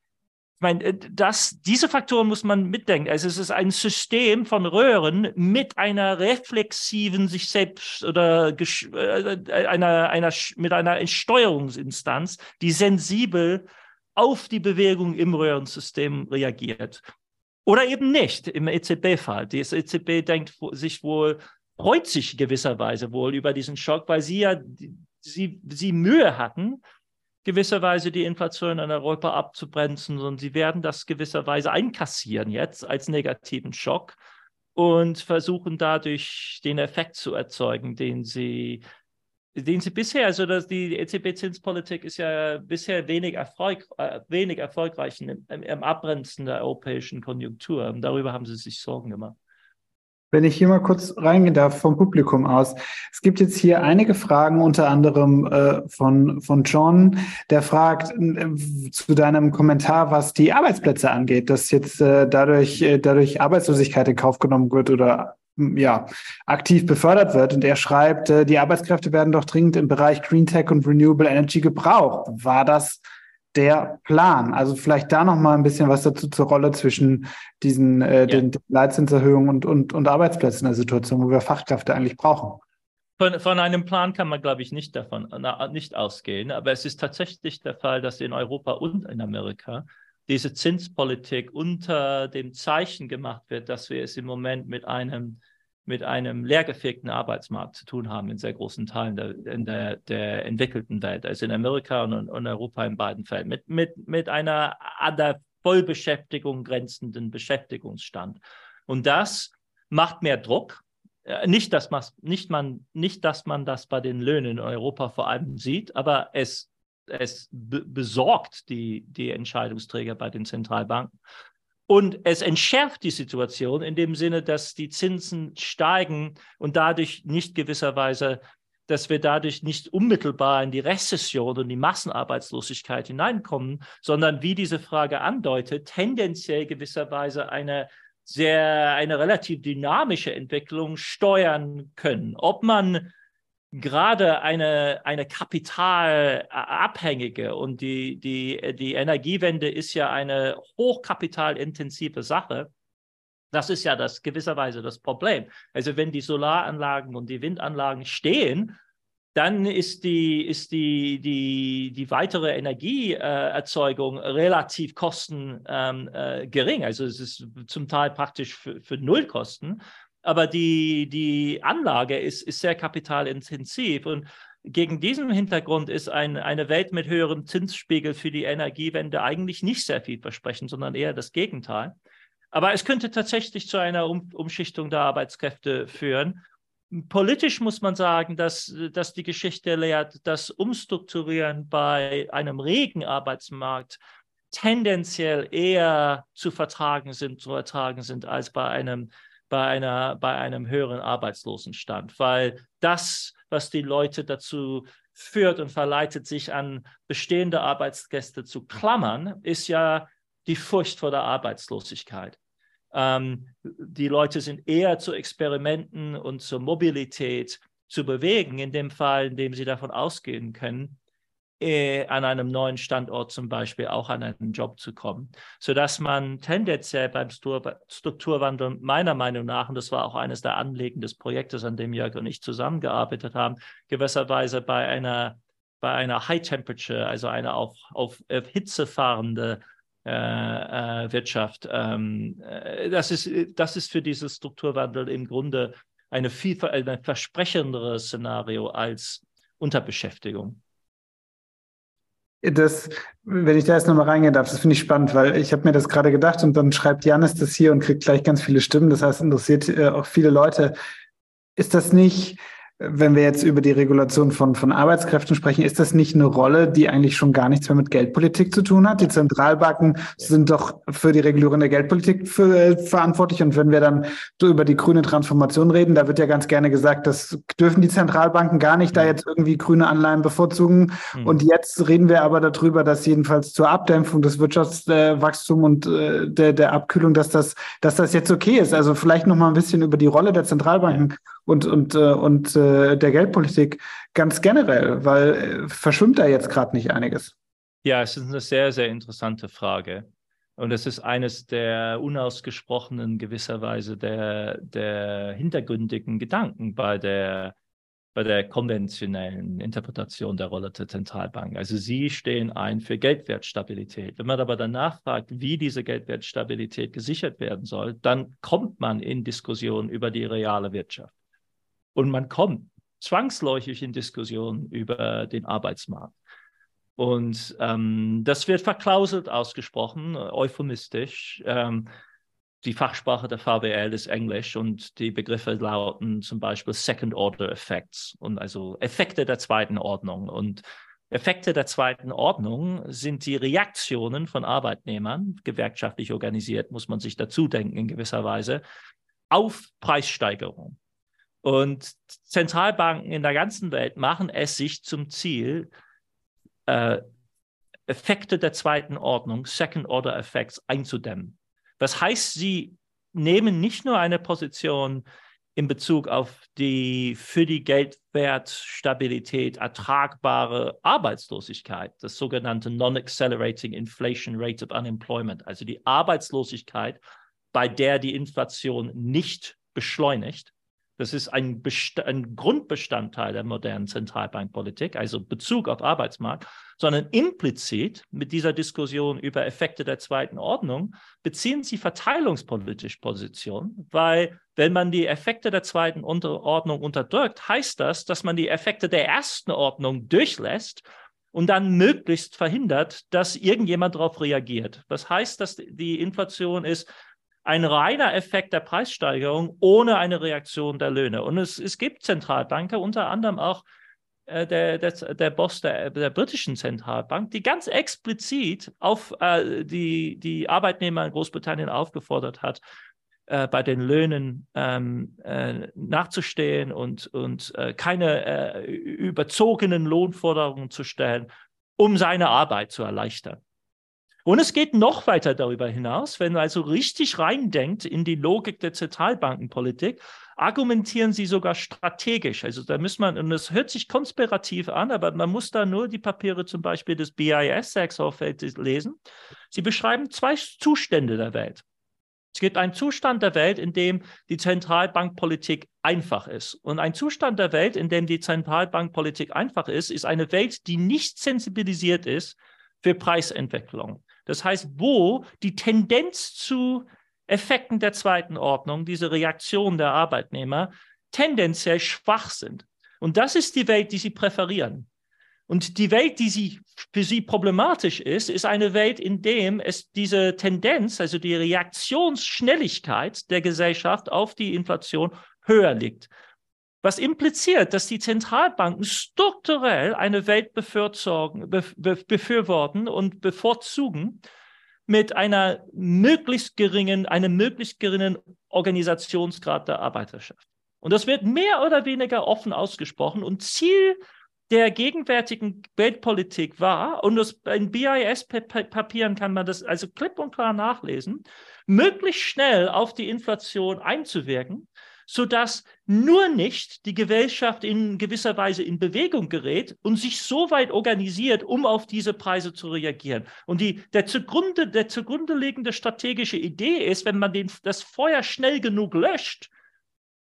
ich meine, äh, das, diese Faktoren muss man mitdenken. Also es ist ein System von Röhren mit einer reflexiven, sich selbst oder äh, einer, einer, mit einer Steuerungsinstanz, die sensibel auf die Bewegung im Röhrensystem reagiert. Oder eben nicht im EZB-Fall. Das EZB denkt sich wohl, freut sich gewisserweise wohl über diesen Schock, weil sie ja sie, sie Mühe hatten, gewisserweise die Inflation in Europa abzubremsen, sondern sie werden das gewisserweise einkassieren jetzt als negativen Schock und versuchen dadurch den Effekt zu erzeugen, den sie, den sie bisher, also dass die EZB-Zinspolitik ist ja bisher wenig, Erfolg, äh, wenig erfolgreich im, im Abbremsen der europäischen Konjunktur. Und darüber haben sie sich Sorgen gemacht. Wenn ich hier mal kurz reingehen darf vom Publikum aus. Es gibt jetzt hier einige Fragen, unter anderem äh, von, von John, der fragt äh, zu deinem Kommentar, was die Arbeitsplätze angeht, dass jetzt äh, dadurch, äh, dadurch Arbeitslosigkeit in Kauf genommen wird oder ja, aktiv befördert wird. Und er schreibt, äh, die Arbeitskräfte werden doch dringend im Bereich Green Tech und Renewable Energy gebraucht. War das der Plan? Also vielleicht da noch mal ein bisschen was dazu zur Rolle zwischen diesen äh, ja. den, den Leitzinserhöhungen und, und, und Arbeitsplätzen in der Situation, wo wir Fachkräfte eigentlich brauchen. Von, von einem Plan kann man, glaube ich, nicht davon na, nicht ausgehen. Aber es ist tatsächlich der Fall, dass in Europa und in Amerika diese Zinspolitik unter dem Zeichen gemacht wird, dass wir es im Moment mit einem mit einem leergefegten Arbeitsmarkt zu tun haben in sehr großen Teilen der, in der, der entwickelten Welt, also in Amerika und, und Europa in beiden Fällen, mit, mit, mit einer an der Vollbeschäftigung grenzenden Beschäftigungsstand. Und das macht mehr Druck. Äh, nicht dass, man, nicht, man, nicht, dass man das bei den Löhnen in Europa vor allem sieht, aber es, es besorgt die, die Entscheidungsträger bei den Zentralbanken. Und es entschärft die Situation in dem Sinne, dass die Zinsen steigen und dadurch nicht gewisserweise, dass wir dadurch nicht unmittelbar in die Rezession und die Massenarbeitslosigkeit hineinkommen, sondern wie diese Frage andeutet, tendenziell gewisserweise eine sehr, eine relativ dynamische Entwicklung steuern können. Ob man gerade eine, eine kapitalabhängige und die, die, die Energiewende ist ja eine hochkapitalintensive Sache. Das ist ja das gewisserweise das Problem. Also wenn die Solaranlagen und die Windanlagen stehen, dann ist die, ist die, die, die weitere Energieerzeugung relativ kostengering. Ähm, äh, also es ist zum Teil praktisch für, für Nullkosten aber die, die Anlage ist, ist sehr kapitalintensiv. Und gegen diesen Hintergrund ist ein, eine Welt mit höherem Zinsspiegel für die Energiewende eigentlich nicht sehr vielversprechend, sondern eher das Gegenteil. Aber es könnte tatsächlich zu einer um Umschichtung der Arbeitskräfte führen. Politisch muss man sagen, dass, dass die Geschichte lehrt, dass Umstrukturieren bei einem regen Arbeitsmarkt tendenziell eher zu vertragen sind, zu ertragen sind, als bei einem bei, einer, bei einem höheren Arbeitslosenstand, weil das, was die Leute dazu führt und verleitet, sich an bestehende Arbeitsgäste zu klammern, ist ja die Furcht vor der Arbeitslosigkeit. Ähm, die Leute sind eher zu Experimenten und zur Mobilität zu bewegen, in dem Fall, in dem sie davon ausgehen können, äh, an einem neuen Standort zum Beispiel auch an einen Job zu kommen, sodass man tendenziell beim Strukturwandel meiner Meinung nach, und das war auch eines der Anliegen des Projektes, an dem Jörg und ich zusammengearbeitet haben, gewisserweise bei einer, bei einer High Temperature, also eine auf, auf, auf Hitze fahrende äh, äh, Wirtschaft, ähm, äh, das, ist, das ist für dieses Strukturwandel im Grunde eine viel ein versprechendere Szenario als Unterbeschäftigung. Das, wenn ich da jetzt nochmal reingehen darf, das finde ich spannend, weil ich habe mir das gerade gedacht und dann schreibt Janis das hier und kriegt gleich ganz viele Stimmen. Das heißt, interessiert äh, auch viele Leute. Ist das nicht wenn wir jetzt über die Regulation von, von Arbeitskräften sprechen, ist das nicht eine Rolle, die eigentlich schon gar nichts mehr mit Geldpolitik zu tun hat? Die Zentralbanken sind doch für die Regulierung der Geldpolitik für, äh, verantwortlich. Und wenn wir dann so über die grüne Transformation reden, da wird ja ganz gerne gesagt, das dürfen die Zentralbanken gar nicht da mhm. jetzt irgendwie grüne Anleihen bevorzugen. Mhm. Und jetzt reden wir aber darüber, dass jedenfalls zur Abdämpfung des Wirtschaftswachstums und äh, der, der Abkühlung, dass das, dass das jetzt okay ist. Also vielleicht noch mal ein bisschen über die Rolle der Zentralbanken und, und, äh, und äh, der Geldpolitik ganz generell? Weil äh, verschwimmt da jetzt gerade nicht einiges? Ja, es ist eine sehr, sehr interessante Frage. Und es ist eines der unausgesprochenen, gewisserweise der, der hintergründigen Gedanken bei der, bei der konventionellen Interpretation der Rolle der Zentralbank. Also sie stehen ein für Geldwertstabilität. Wenn man aber danach fragt, wie diese Geldwertstabilität gesichert werden soll, dann kommt man in Diskussionen über die reale Wirtschaft. Und man kommt zwangsläufig in Diskussionen über den Arbeitsmarkt. Und ähm, das wird verklauselt ausgesprochen, euphemistisch. Ähm, die Fachsprache der VWL ist Englisch und die Begriffe lauten zum Beispiel Second Order Effects und also Effekte der zweiten Ordnung. Und Effekte der zweiten Ordnung sind die Reaktionen von Arbeitnehmern, gewerkschaftlich organisiert, muss man sich dazu denken in gewisser Weise, auf Preissteigerung. Und Zentralbanken in der ganzen Welt machen es sich zum Ziel, äh, Effekte der zweiten Ordnung, Second Order Effects, einzudämmen. Das heißt, sie nehmen nicht nur eine Position in Bezug auf die für die Geldwertstabilität ertragbare Arbeitslosigkeit, das sogenannte Non-Accelerating Inflation Rate of Unemployment, also die Arbeitslosigkeit, bei der die Inflation nicht beschleunigt, das ist ein, ein, Grundbestandteil der modernen Zentralbankpolitik, also Bezug auf Arbeitsmarkt, sondern implizit mit dieser Diskussion über Effekte der zweiten Ordnung beziehen sie verteilungspolitisch Position, weil wenn man die Effekte der zweiten Ordnung unterdrückt, heißt das, dass man die Effekte der ersten Ordnung durchlässt und dann möglichst verhindert, dass irgendjemand darauf reagiert. Das heißt, dass die Inflation ist ein reiner Effekt der Preissteigerung ohne eine Reaktion der Löhne. Und es, es gibt Zentralbanker, unter anderem auch äh, der, der, der Boss der, der britischen Zentralbank, die ganz explizit auf äh, die, die Arbeitnehmer in Großbritannien aufgefordert hat, äh, bei den Löhnen ähm, äh, nachzustehen und, und äh, keine äh, überzogenen Lohnforderungen zu stellen, um seine Arbeit zu erleichtern. Und es geht noch weiter darüber hinaus, wenn man also richtig reindenkt in die Logik der Zentralbankenpolitik, argumentieren sie sogar strategisch. Also da muss man, und das hört sich konspirativ an, aber man muss da nur die Papiere zum Beispiel des BIS Sachs-Aufwelt lesen. Sie beschreiben zwei Zustände der Welt. Es gibt einen Zustand der Welt, in dem die Zentralbankpolitik einfach ist. Und ein Zustand der Welt, in dem die Zentralbankpolitik einfach ist, ist eine Welt, die nicht sensibilisiert ist für Preisentwicklung. Das heißt, wo die Tendenz zu Effekten der zweiten Ordnung, diese Reaktion der Arbeitnehmer, tendenziell schwach sind. Und das ist die Welt, die sie präferieren. Und die Welt, die sie, für sie problematisch ist, ist eine Welt, in der es diese Tendenz, also die Reaktionsschnelligkeit der Gesellschaft auf die Inflation höher liegt was impliziert, dass die Zentralbanken strukturell eine Welt befürworten und bevorzugen mit einer möglichst geringen, einem möglichst geringen Organisationsgrad der Arbeiterschaft. Und das wird mehr oder weniger offen ausgesprochen und Ziel der gegenwärtigen Weltpolitik war, und das, in BIS-Papieren kann man das also klipp und klar nachlesen, möglichst schnell auf die Inflation einzuwirken, sodass nur nicht die Gesellschaft in gewisser Weise in Bewegung gerät und sich so weit organisiert, um auf diese Preise zu reagieren. Und die, der, zugrunde, der zugrunde liegende strategische Idee ist, wenn man den, das Feuer schnell genug löscht,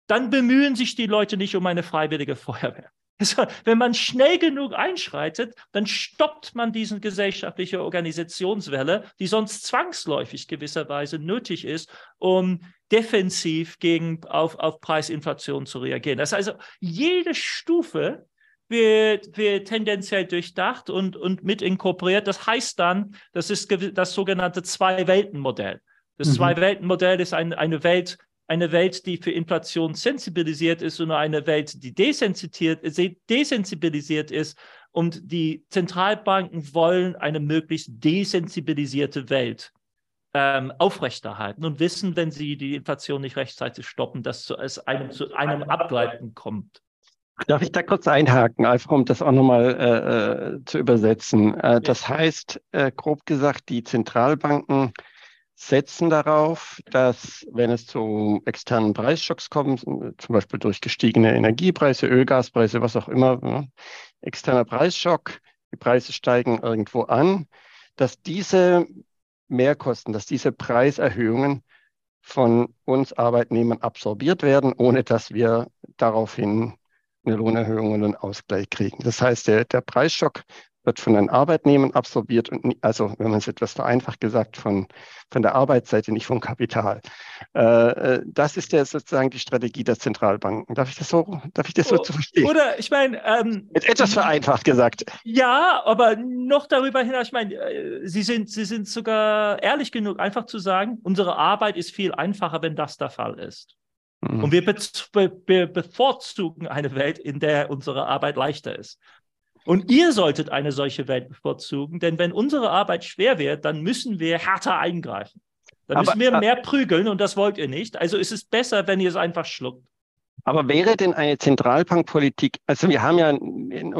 dann bemühen sich die Leute nicht um eine freiwillige Feuerwehr. Also, wenn man schnell genug einschreitet, dann stoppt man diese gesellschaftliche Organisationswelle, die sonst zwangsläufig gewisserweise nötig ist, um defensiv gegen, auf, auf Preisinflation zu reagieren. Das heißt also, jede Stufe wird, wird tendenziell durchdacht und, und mit inkorporiert. Das heißt dann, das ist das sogenannte Zwei-Welten-Modell. Das mhm. Zwei-Welten-Modell ist ein, eine Welt, eine Welt, die für Inflation sensibilisiert ist und eine Welt, die desensibilisiert ist. Und die Zentralbanken wollen eine möglichst desensibilisierte Welt ähm, aufrechterhalten und wissen, wenn sie die Inflation nicht rechtzeitig stoppen, dass es einem zu einem Abgleiten kommt. Darf ich da kurz einhaken, einfach um das auch nochmal äh, äh, zu übersetzen? Äh. Das heißt, äh, grob gesagt, die Zentralbanken setzen darauf, dass wenn es zu externen Preisschocks kommt, zum Beispiel durch gestiegene Energiepreise, Ölgaspreise, was auch immer, ne, externer Preisschock, die Preise steigen irgendwo an, dass diese Mehrkosten, dass diese Preiserhöhungen von uns Arbeitnehmern absorbiert werden, ohne dass wir daraufhin eine Lohnerhöhung und einen Ausgleich kriegen. Das heißt, der, der Preisschock wird von den Arbeitnehmern absorbiert und also, wenn man es etwas vereinfacht gesagt, von, von der Arbeitsseite, nicht vom Kapital. Äh, äh, das ist ja sozusagen die Strategie der Zentralbanken. Darf ich das so, darf ich das so oh, zu verstehen? Oder ich meine, ähm, Mit etwas vereinfacht gesagt. Ja, aber noch darüber hinaus, ich meine, äh, Sie sind, Sie sind sogar ehrlich genug, einfach zu sagen, unsere Arbeit ist viel einfacher, wenn das der Fall ist. Mhm. Und wir, be be bevorzugen eine Welt, in der unsere Arbeit leichter ist. Und ihr solltet eine solche Welt bevorzugen, denn wenn unsere Arbeit schwer wird, dann müssen wir härter eingreifen. Dann müssen wir mehr prügeln und das wollt ihr nicht. Also ist es besser, wenn ihr es einfach schluckt. Aber wäre denn eine Zentralbankpolitik, also wir haben ja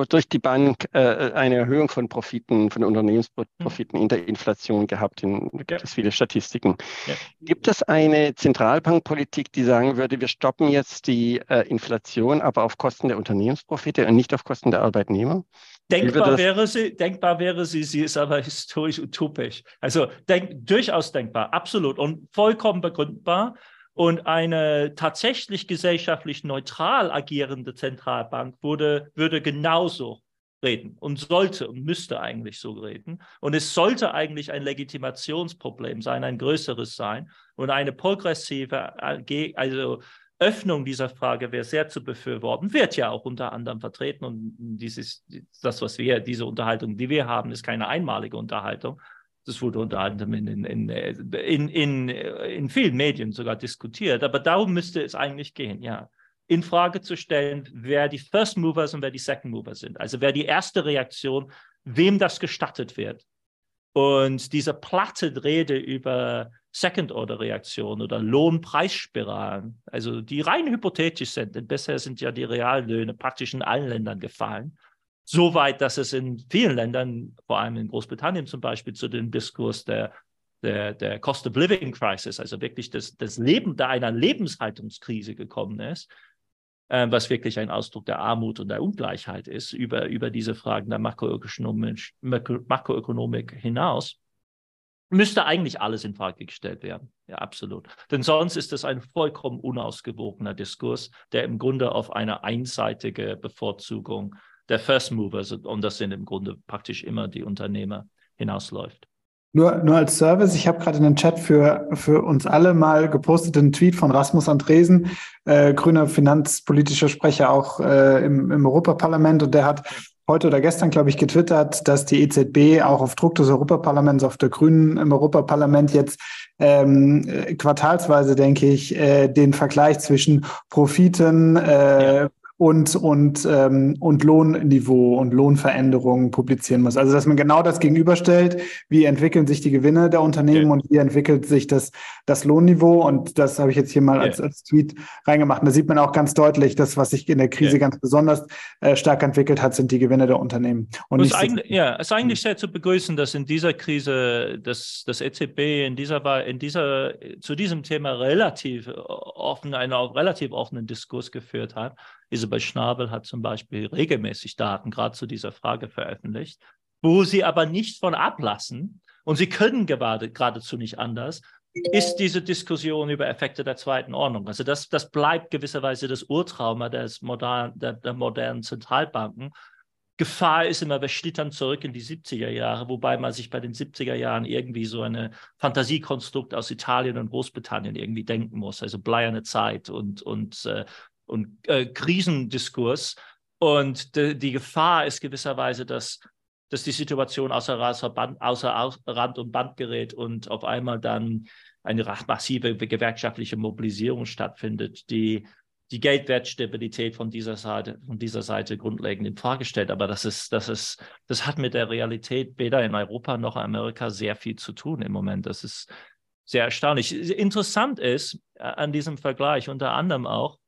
durch die Bank äh, eine Erhöhung von Profiten, von Unternehmensprofiten in der Inflation gehabt, in, da gibt es viele Statistiken. Ja. Gibt es eine Zentralbankpolitik, die sagen würde, wir stoppen jetzt die äh, Inflation, aber auf Kosten der Unternehmensprofite und nicht auf Kosten der Arbeitnehmer? Denkbar wäre sie, denkbar wäre sie, sie ist aber historisch utopisch. Also denk, durchaus denkbar, absolut und vollkommen begründbar. Und eine tatsächlich gesellschaftlich neutral agierende Zentralbank würde, würde genauso reden und sollte und müsste eigentlich so reden. Und es sollte eigentlich ein Legitimationsproblem sein, ein größeres sein. Und eine progressive also Öffnung dieser Frage wäre sehr zu befürworten, wird ja auch unter anderem vertreten. Und dieses, das, was wir, diese Unterhaltung, die wir haben, ist keine einmalige Unterhaltung, das wurde unter anderem in, in, in, in, in vielen Medien sogar diskutiert. Aber darum müsste es eigentlich gehen, ja. In Frage zu stellen, wer die First Movers und wer die Second Movers sind. Also wer die erste Reaktion, wem das gestattet wird. Und diese platte Rede über Second-Order-Reaktionen oder Lohnpreisspiralen, also die rein hypothetisch sind, denn bisher sind ja die Reallöhne praktisch in allen Ländern gefallen so weit, dass es in vielen Ländern, vor allem in Großbritannien zum Beispiel, zu dem Diskurs der, der, der Cost of Living Crisis, also wirklich das, das Leben da einer Lebenshaltungskrise gekommen ist, äh, was wirklich ein Ausdruck der Armut und der Ungleichheit ist, über, über diese Fragen der Makroökonomik, hinaus müsste eigentlich alles in Frage gestellt werden. Ja, absolut. Denn sonst ist es ein vollkommen unausgewogener Diskurs, der im Grunde auf eine einseitige Bevorzugung der First Movers und das sind im Grunde praktisch immer die Unternehmer hinausläuft. Nur, nur als Service, ich habe gerade in den Chat für, für uns alle mal gepostet einen Tweet von Rasmus Andresen, äh, grüner finanzpolitischer Sprecher auch äh, im, im Europaparlament und der hat heute oder gestern, glaube ich, getwittert, dass die EZB auch auf Druck des Europaparlaments, auf der Grünen im Europaparlament jetzt ähm, äh, quartalsweise, denke ich, äh, den Vergleich zwischen Profiten, äh, und, und, ähm, und Lohnniveau und Lohnveränderungen publizieren muss. Also dass man genau das gegenüberstellt, wie entwickeln sich die Gewinne der Unternehmen ja. und wie entwickelt sich das, das Lohnniveau. Und das habe ich jetzt hier mal ja. als, als Tweet reingemacht. Und da sieht man auch ganz deutlich, dass was sich in der Krise ja. ganz besonders äh, stark entwickelt hat, sind die Gewinne der Unternehmen. Und es, eigentlich, ja, es ist eigentlich sehr zu begrüßen, dass in dieser Krise das, das EZB in dieser, in dieser, zu diesem Thema relativ offen, einen relativ offenen Diskurs geführt hat. Isabel Schnabel hat zum Beispiel regelmäßig Daten gerade zu dieser Frage veröffentlicht, wo sie aber nicht von ablassen, und sie können gerade, geradezu nicht anders, ist diese Diskussion über Effekte der zweiten Ordnung. Also das, das bleibt gewisserweise das Urtrauma des modern, der, der modernen Zentralbanken. Gefahr ist immer, wir schlittern zurück in die 70er Jahre, wobei man sich bei den 70er Jahren irgendwie so eine Fantasiekonstrukt aus Italien und Großbritannien irgendwie denken muss. Also bleierne Zeit und, und äh, und äh, Krisendiskurs. Und de, die Gefahr ist gewisserweise, dass, dass die Situation außer, Band, außer Rand und Band gerät und auf einmal dann eine massive gewerkschaftliche Mobilisierung stattfindet, die die Geldwertstabilität von dieser Seite, von dieser Seite grundlegend in Frage stellt. Aber das ist, das ist, das hat mit der Realität weder in Europa noch in Amerika sehr viel zu tun im Moment. Das ist sehr erstaunlich. Interessant ist äh, an diesem Vergleich unter anderem auch,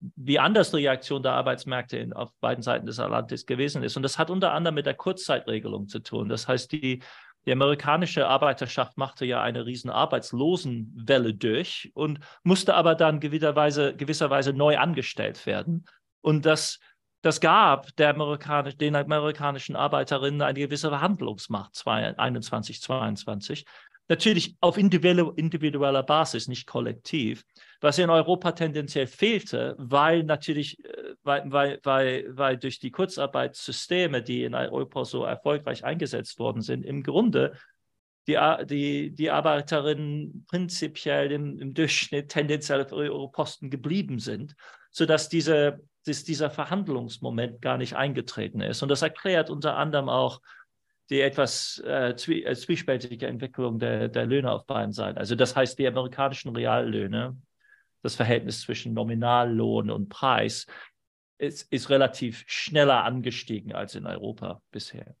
wie anders die Reaktion der Arbeitsmärkte in, auf beiden Seiten des Atlantiks gewesen ist. Und das hat unter anderem mit der Kurzzeitregelung zu tun. Das heißt, die, die amerikanische Arbeiterschaft machte ja eine riesen Arbeitslosenwelle durch und musste aber dann gewisserweise, gewisserweise neu angestellt werden. Und das, das gab der Amerikanisch, den amerikanischen Arbeiterinnen eine gewisse Verhandlungsmacht 2021, 2022. Natürlich auf individueller Basis, nicht kollektiv, was in Europa tendenziell fehlte, weil natürlich, äh, weil, weil, weil, weil durch die Kurzarbeitssysteme, die in Europa so erfolgreich eingesetzt worden sind, im Grunde die, die, die Arbeiterinnen prinzipiell im, im Durchschnitt tendenziell auf ihre Posten geblieben sind, sodass diese, dass dieser Verhandlungsmoment gar nicht eingetreten ist. Und das erklärt unter anderem auch, die etwas äh, zwie äh, zwiespältige Entwicklung der, der Löhne auf beiden Seiten. Also das heißt, die amerikanischen Reallöhne, das Verhältnis zwischen Nominallohn und Preis, ist, ist relativ schneller angestiegen als in Europa bisher.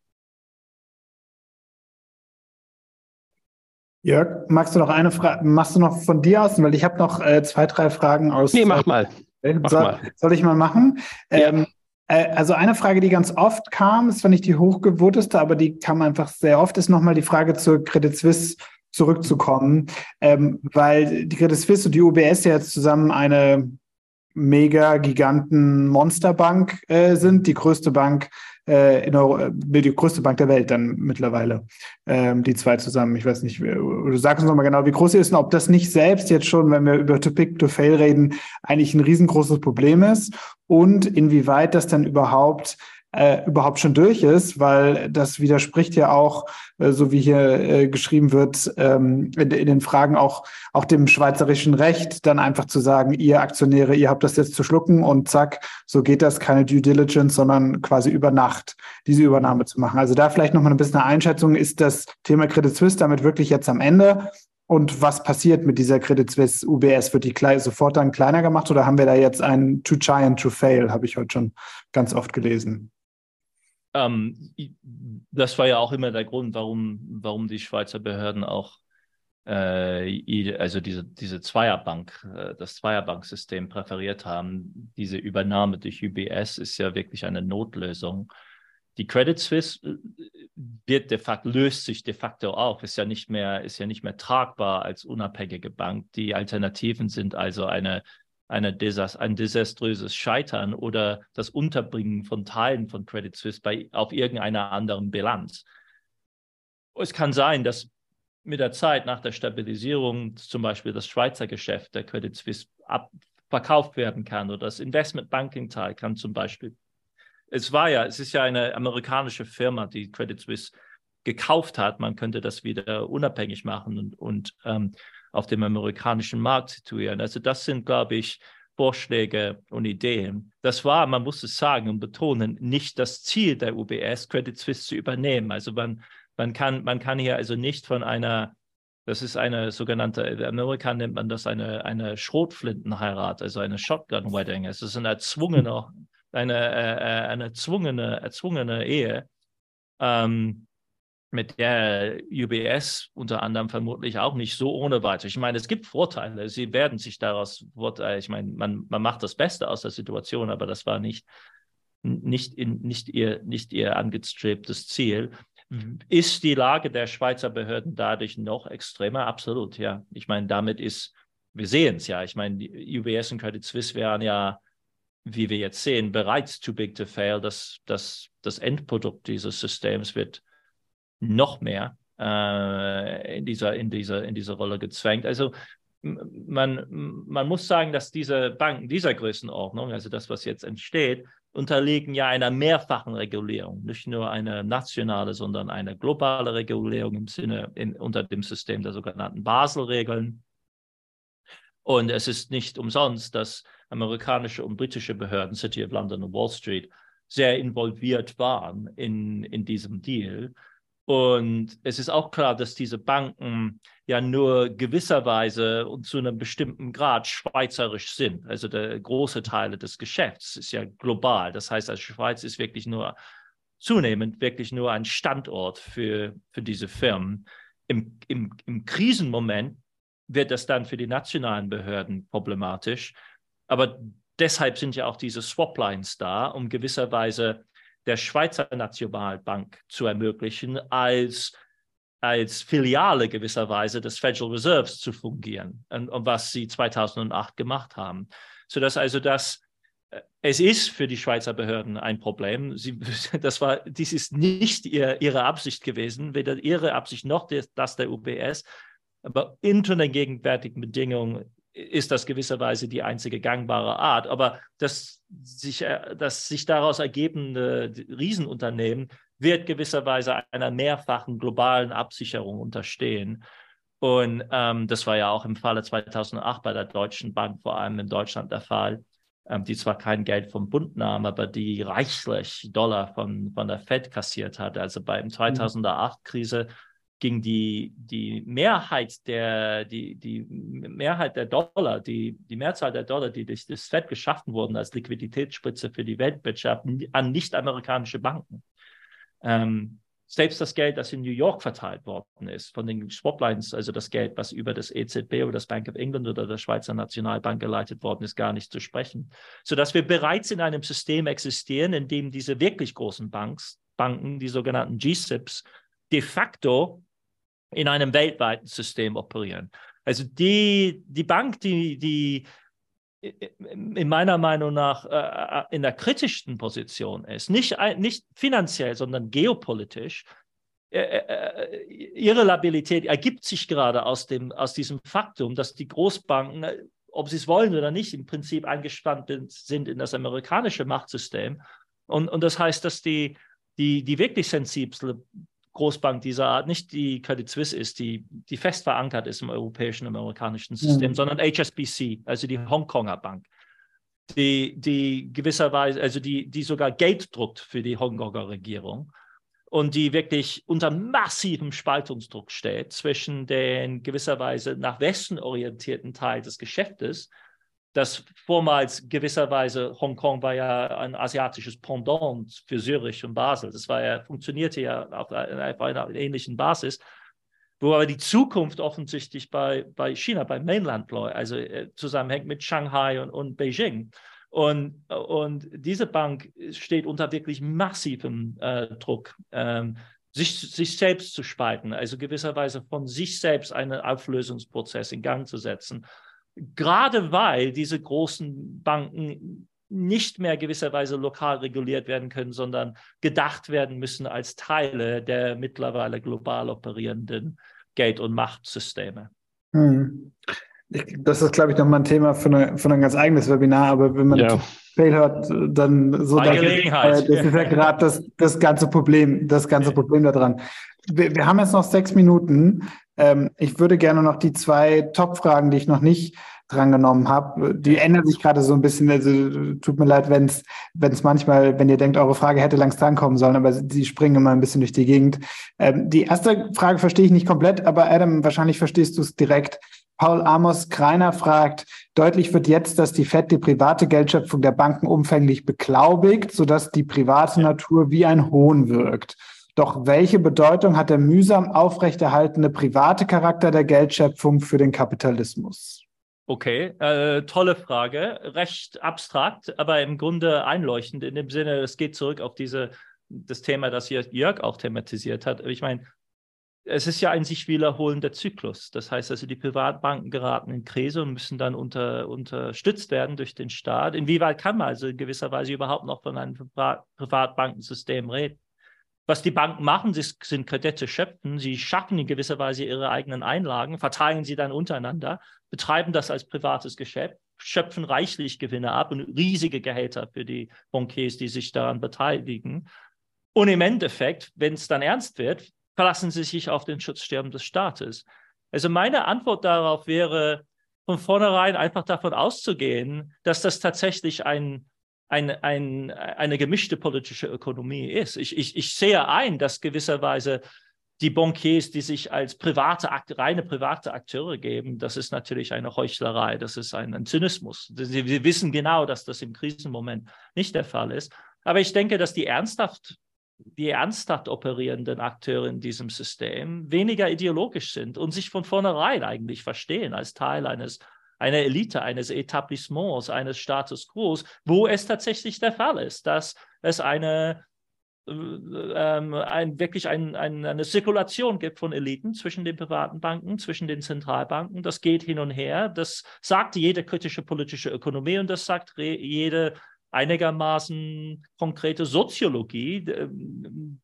Jörg, magst du noch eine Frage, machst du noch von dir aus? Weil ich habe noch äh, zwei, drei Fragen aus. Nee, mach mal. Mach soll, mal. soll ich mal machen? Ja. Ähm, äh, also eine Frage, die ganz oft kam, ist zwar nicht die hochgewurteste, aber die kam einfach sehr oft, ist nochmal die Frage zur Credit Suisse zurückzukommen, ähm, weil die Credit Suisse und die UBS ja jetzt zusammen eine mega giganten Monsterbank äh, sind, die größte Bank äh, in Euro, äh, die größte Bank der Welt dann mittlerweile, ähm, die zwei zusammen. Ich weiß nicht, du sagst uns nochmal genau, wie groß sie ist und ob das nicht selbst jetzt schon, wenn wir über Too Big to Fail reden, eigentlich ein riesengroßes Problem ist und inwieweit das dann überhaupt äh, überhaupt schon durch ist, weil das widerspricht ja auch, äh, so wie hier äh, geschrieben wird, ähm, in, in, den Fragen auch, auch dem schweizerischen Recht, dann einfach zu sagen, ihr Aktionäre, ihr habt das jetzt zu schlucken und zack, so geht das, keine Due Diligence, sondern quasi über Nacht diese Übernahme zu machen. Also da vielleicht nochmal ein bisschen eine Einschätzung, ist das Thema Credit Suisse damit wirklich jetzt am Ende? Und was passiert mit dieser Credit Suisse UBS? Wird die sofort dann kleiner gemacht oder haben wir da jetzt einen Too Giant to Fail? Habe ich heute schon ganz oft gelesen. Ähm, das war ja auch immer der Grund, warum, warum die Schweizer Behörden auch also diese, diese Zweierbank, äh, das Zweierbanksystem präferiert haben. Diese Übernahme durch UBS ist ja wirklich eine Notlösung. Die Credit Suisse äh, wird de facto, löst sich de facto auf, ist ja nicht mehr, ist ja nicht mehr tragbar als unabhängige Bank. Die Alternativen sind also eine eine Desas ein desaströses Scheitern oder das Unterbringen von Teilen von Credit Suisse bei, auf irgendeiner anderen Bilanz. Es kann sein, dass mit der Zeit nach der Stabilisierung zum Beispiel das Schweizer Geschäft der Credit Suisse ab, verkauft werden kann oder das Investmentbanking-Teil kann zum Beispiel. Es war ja, es ist ja eine amerikanische Firma, die Credit Suisse gekauft hat. Man könnte das wieder unabhängig machen und, und ähm, auf dem amerikanischen Markt situieren. Also das sind, glaube ich, Vorschläge und Ideen. Das war, man muss es sagen und betonen, nicht das Ziel der UBS, Credit Suisse zu übernehmen. Also man, man, kann, man kann hier also nicht von einer, das ist eine sogenannte, in Amerika nennt man das eine, eine Schrotflintenheirat, also eine Shotgun Wedding. Es ist eine erzwungene, eine, äh, äh eine erzwungene, erzwungene Ehe. Ähm, mit der UBS unter anderem vermutlich auch nicht so ohne weiter. Ich meine, es gibt Vorteile. Sie werden sich daraus, ich meine, man, man macht das Beste aus der Situation, aber das war nicht, nicht, in, nicht, ihr, nicht ihr angestrebtes Ziel. Ist die Lage der Schweizer Behörden dadurch noch extremer? Absolut, ja. Ich meine, damit ist, wir sehen es ja. Ich meine, UBS und Credit Suisse wären ja, wie wir jetzt sehen, bereits too big to fail. Das, das, das Endprodukt dieses Systems wird noch mehr äh, in, dieser, in, dieser, in dieser Rolle gezwängt. Also man, man muss sagen, dass diese Banken dieser Größenordnung, also das, was jetzt entsteht, unterliegen ja einer mehrfachen Regulierung, nicht nur eine nationale, sondern eine globale Regulierung im Sinne in, unter dem System der sogenannten Basel-Regeln. Und es ist nicht umsonst, dass amerikanische und britische Behörden, City of London und Wall Street, sehr involviert waren in, in diesem Deal. Und es ist auch klar, dass diese Banken ja nur gewisserweise und zu einem bestimmten Grad schweizerisch sind. Also der große Teil des Geschäfts ist ja global. Das heißt, also Schweiz ist wirklich nur zunehmend wirklich nur ein Standort für, für diese Firmen. Im, im, Im Krisenmoment wird das dann für die nationalen Behörden problematisch. Aber deshalb sind ja auch diese Swaplines da, um gewisserweise der Schweizer Nationalbank zu ermöglichen, als als Filiale gewisserweise des Federal Reserves zu fungieren und, und was sie 2008 gemacht haben. Sodass also das äh, es ist für die Schweizer Behörden ein Problem. Sie, das war, dies ist nicht ihr, ihre Absicht gewesen, weder ihre Absicht noch das der UBS. Aber unter den gegenwärtigen Bedingungen ist das gewisserweise die einzige gangbare Art. Aber das sich, äh, das sich daraus ergebende Riesenunternehmen wird gewisserweise einer mehrfachen globalen Absicherung unterstehen. Und ähm, das war ja auch im Falle 2008 bei der Deutschen Bank, vor allem in Deutschland der Fall, ähm, die zwar kein Geld vom Bund nahm, aber die reichlich Dollar von, von der Fed kassiert hat. Also beim 2008-Krise ging die, die Mehrheit der, die, die Mehrheit der Dollar, die, die Mehrzahl der Dollar, die durch das Fed geschaffen wurden als Liquiditätsspritze für die Weltwirtschaft, an nicht-amerikanische Banken. Ähm, selbst das Geld, das in New York verteilt worden ist, von den Swaplines, also das Geld, was über das EZB oder das Bank of England oder der Schweizer Nationalbank geleitet worden ist, gar nicht zu sprechen. Sodass wir bereits in einem System existieren, in dem diese wirklich großen Banks, Banken, die sogenannten G-SIPs, de facto in einem weltweiten System operieren. Also die, die Bank, die, die in meiner Meinung nach äh, in der kritischsten Position ist, nicht, nicht finanziell, sondern geopolitisch, äh, äh, ihre Labilität ergibt sich gerade aus, dem, aus diesem Faktum, dass die Großbanken, ob sie es wollen oder nicht, im Prinzip eingespannt sind in das amerikanische Machtsystem. Und, und das heißt, dass die, die, die wirklich sensible Großbank dieser Art nicht die Credit Suisse ist, die, die fest verankert ist im europäischen, amerikanischen System, mhm. sondern HSBC, also die Hongkonger Bank, die, die gewisserweise, also die, die sogar Geld druckt für die Hongkonger Regierung und die wirklich unter massivem Spaltungsdruck steht zwischen den gewisserweise nach Westen orientierten Teil des Geschäftes das vormals gewisserweise Hongkong war ja ein asiatisches Pendant für Zürich und Basel. Das war ja, funktionierte ja auf einer, auf einer ähnlichen Basis, wo aber die Zukunft offensichtlich bei, bei China, bei Mainland also äh, zusammenhängt mit Shanghai und, und Beijing. Und, und diese Bank steht unter wirklich massivem äh, Druck, ähm, sich, sich selbst zu spalten, also gewisserweise von sich selbst einen Auflösungsprozess in Gang zu setzen gerade weil diese großen Banken nicht mehr gewisserweise lokal reguliert werden können, sondern gedacht werden müssen als Teile der mittlerweile global operierenden Geld- und Machtsysteme. Hm. Das ist, glaube ich, nochmal ein Thema für, eine, für ein ganz eigenes Webinar, aber wenn man ja. Fail hört, dann so Bei Gelegenheit. das ist ja gerade das, das ganze Problem, das ganze Problem daran. Wir, wir haben jetzt noch sechs Minuten. Ähm, ich würde gerne noch die zwei Top-Fragen, die ich noch nicht drangenommen habe, die ändern sich gerade so ein bisschen. Also tut mir leid, wenn es wenn es manchmal, wenn ihr denkt, eure Frage hätte längst drankommen sollen, aber sie springen immer ein bisschen durch die Gegend. Ähm, die erste Frage verstehe ich nicht komplett, aber Adam, wahrscheinlich verstehst du es direkt. Paul Amos Kreiner fragt, deutlich wird jetzt, dass die FED die private Geldschöpfung der Banken umfänglich beglaubigt, sodass die private Natur wie ein Hohn wirkt. Doch welche Bedeutung hat der mühsam aufrechterhaltene private Charakter der Geldschöpfung für den Kapitalismus? Okay, äh, tolle Frage. Recht abstrakt, aber im Grunde einleuchtend in dem Sinne, es geht zurück auf diese, das Thema, das hier Jörg auch thematisiert hat. Ich meine, es ist ja ein sich wiederholender Zyklus. Das heißt also, die Privatbanken geraten in Krise und müssen dann unter, unterstützt werden durch den Staat. Inwieweit kann man also in gewisser Weise überhaupt noch von einem Privatbankensystem reden? Was die Banken machen, sie sind Kredite schöpfen. Sie schaffen in gewisser Weise ihre eigenen Einlagen, verteilen sie dann untereinander, betreiben das als privates Geschäft, schöpfen reichlich Gewinne ab und riesige Gehälter für die Bankiers, die sich daran beteiligen. Und im Endeffekt, wenn es dann ernst wird, verlassen sie sich auf den Schutzsterben des Staates. Also meine Antwort darauf wäre, von vornherein einfach davon auszugehen, dass das tatsächlich ein ein, ein, eine gemischte politische Ökonomie ist. Ich, ich, ich sehe ein, dass gewisserweise die Bankiers, die sich als private, reine private Akteure geben, das ist natürlich eine Heuchlerei, das ist ein, ein Zynismus. Sie, sie, wissen genau, dass das im Krisenmoment nicht der Fall ist. Aber ich denke, dass die ernsthaft, die ernsthaft operierenden Akteure in diesem System weniger ideologisch sind und sich von vornherein eigentlich verstehen als Teil eines einer Elite, eines Etablissements, eines Status quo, wo es tatsächlich der Fall ist, dass es eine ähm, ein, wirklich ein, ein, eine Zirkulation gibt von Eliten zwischen den privaten Banken, zwischen den Zentralbanken. Das geht hin und her. Das sagt jede kritische politische Ökonomie und das sagt jede einigermaßen konkrete Soziologie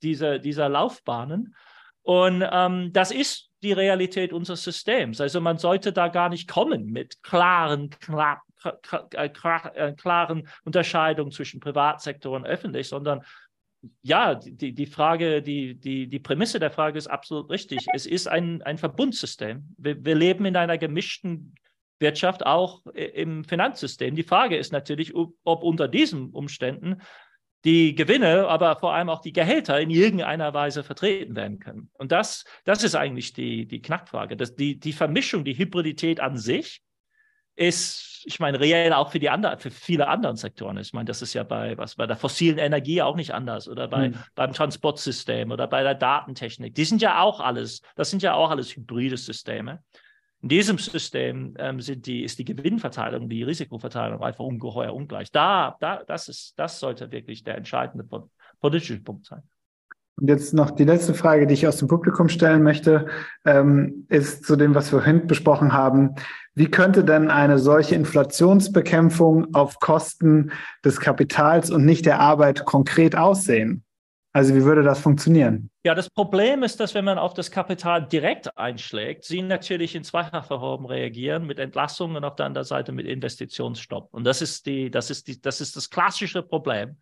dieser, dieser Laufbahnen. Und ähm, das ist die Realität unseres Systems. Also man sollte da gar nicht kommen mit klaren, klar, äh, äh, klaren Unterscheidungen zwischen Privatsektor und öffentlich, sondern ja, die, die Frage, die, die, die Prämisse der Frage ist absolut richtig. Es ist ein, ein Verbundsystem. Wir, wir leben in einer gemischten Wirtschaft, auch im Finanzsystem. Die Frage ist natürlich, ob unter diesen Umständen die Gewinne, aber vor allem auch die Gehälter in irgendeiner Weise vertreten werden können. Und das, das ist eigentlich die, die Knackfrage. Das, die, die Vermischung, die Hybridität an sich ist, ich meine, reell auch für die anderen, für viele anderen Sektoren. Ich meine, das ist ja bei, was, bei der fossilen Energie auch nicht anders oder bei, mhm. beim Transportsystem oder bei der Datentechnik. Die sind ja auch alles, das sind ja auch alles hybride Systeme. In diesem System ähm, sind die, ist die Gewinnverteilung, die Risikoverteilung einfach ungeheuer ungleich. Da, da, das, ist, das sollte wirklich der entscheidende politische Punkt sein. Und jetzt noch die letzte Frage, die ich aus dem Publikum stellen möchte, ähm, ist zu dem, was wir vorhin besprochen haben. Wie könnte denn eine solche Inflationsbekämpfung auf Kosten des Kapitals und nicht der Arbeit konkret aussehen? Also wie würde das funktionieren? Ja, das Problem ist, dass wenn man auf das Kapital direkt einschlägt, sie natürlich in zweifacher Form reagieren mit Entlassungen und auf der anderen Seite mit Investitionsstopp. Und das ist die, das ist die, das ist das klassische Problem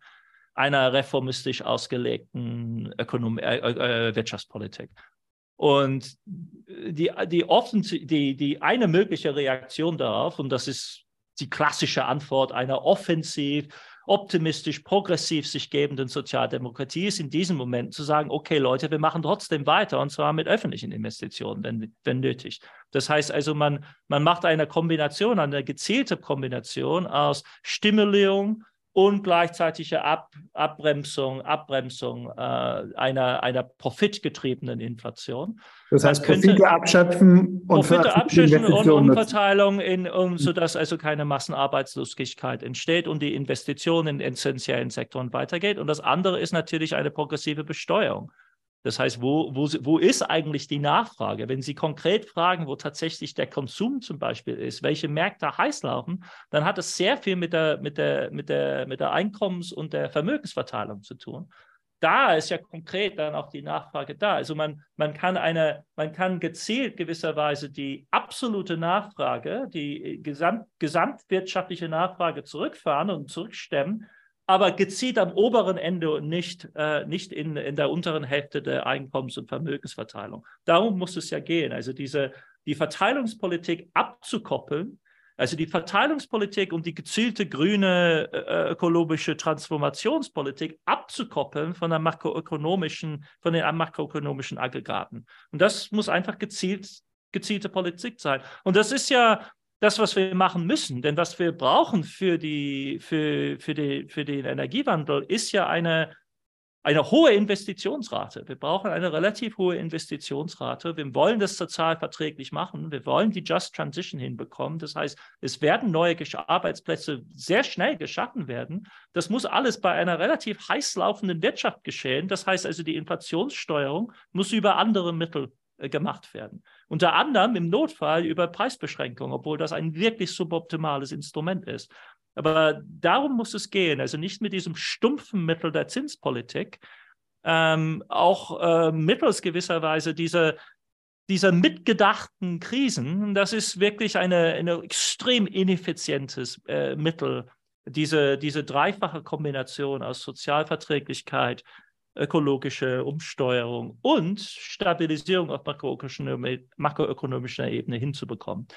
einer reformistisch ausgelegten Ökonom äh, äh, Wirtschaftspolitik. Und die, die, offen, die, die eine mögliche Reaktion darauf, und das ist die klassische Antwort einer offensiv optimistisch, progressiv sich gebenden Sozialdemokratie ist in diesem Moment zu sagen, okay Leute, wir machen trotzdem weiter und zwar mit öffentlichen Investitionen, wenn, wenn nötig. Das heißt also, man, man macht eine Kombination, eine gezielte Kombination aus Stimulierung, und gleichzeitige Ab Abbremsung, Abbremsung äh, einer, einer profitgetriebenen Inflation. Das heißt, Profite könnte, abschöpfen und Profite abschöpfen und Umverteilung, in, um, sodass also keine Massenarbeitslosigkeit entsteht und die Investition in essentiellen Sektoren weitergeht. Und das andere ist natürlich eine progressive Besteuerung. Das heißt, wo, wo, wo ist eigentlich die Nachfrage? Wenn Sie konkret fragen, wo tatsächlich der Konsum zum Beispiel ist, welche Märkte heiß laufen, dann hat es sehr viel mit der, mit der, mit der, mit der Einkommens- und der Vermögensverteilung zu tun. Da ist ja konkret dann auch die Nachfrage da. Also man, man kann eine, man kann gezielt gewisserweise die absolute Nachfrage, die gesamt, gesamtwirtschaftliche Nachfrage zurückfahren und zurückstemmen aber gezielt am oberen Ende und nicht, äh, nicht in, in der unteren Hälfte der Einkommens- und Vermögensverteilung. Darum muss es ja gehen. Also diese, die Verteilungspolitik abzukoppeln, also die Verteilungspolitik und die gezielte grüne äh, ökologische Transformationspolitik abzukoppeln von der makroökonomischen, von den makroökonomischen Aggregaten. Und das muss einfach gezielt, gezielte Politik sein. Und das ist ja das, was wir machen müssen. Denn was wir brauchen für, die, für, für, die, für den Energiewandel, ist ja eine, eine hohe Investitionsrate. Wir brauchen eine relativ hohe Investitionsrate. Wir wollen das sozial verträglich machen. Wir wollen die Just Transition hinbekommen. Das heißt, es werden neue Arbeitsplätze sehr schnell geschaffen werden. Das muss alles bei einer relativ heiß laufenden Wirtschaft geschehen. Das heißt also, die Inflationssteuerung muss über andere Mittel gemacht werden. Unter anderem im Notfall über Preisbeschränkungen, obwohl das ein wirklich suboptimales Instrument ist. Aber darum muss es gehen, also nicht mit diesem stumpfen Mittel der Zinspolitik, ähm, auch äh, mittels gewisserweise dieser, dieser mitgedachten Krisen. Das ist wirklich eine, eine extrem ineffizientes äh, Mittel, diese, diese dreifache Kombination aus Sozialverträglichkeit, ökologische Umsteuerung und Stabilisierung auf makroökonomischer Ebene hinzubekommen.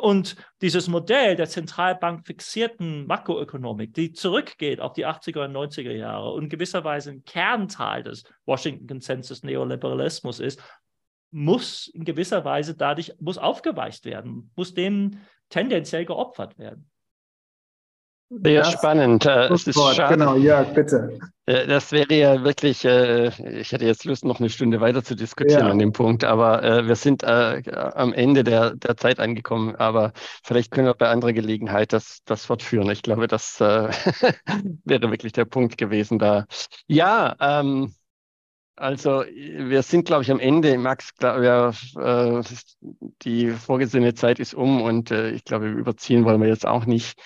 Und dieses Modell der Zentralbank fixierten Makroökonomik, die zurückgeht auf die 80er und 90er Jahre und gewisserweise ein Kernteil des Washington Consensus Neoliberalismus ist, muss in gewisser Weise dadurch muss aufgeweicht werden, muss dem tendenziell geopfert werden. Sehr das spannend. Äh, es ist schade. Genau, Jörg, bitte. Äh, das wäre ja wirklich, äh, ich hätte jetzt Lust, noch eine Stunde weiter zu diskutieren ja. an dem Punkt, aber wir sind am Ende der, der Zeit angekommen. Aber vielleicht können wir bei anderer Gelegenheit das, das fortführen. Ich glaube, das wäre wirklich der Punkt gewesen da. Ja, ähm, also wir sind, glaube ich, am Ende. Max, glaub, ja, die vorgesehene Zeit ist um und ich glaube, überziehen wollen wir jetzt auch nicht.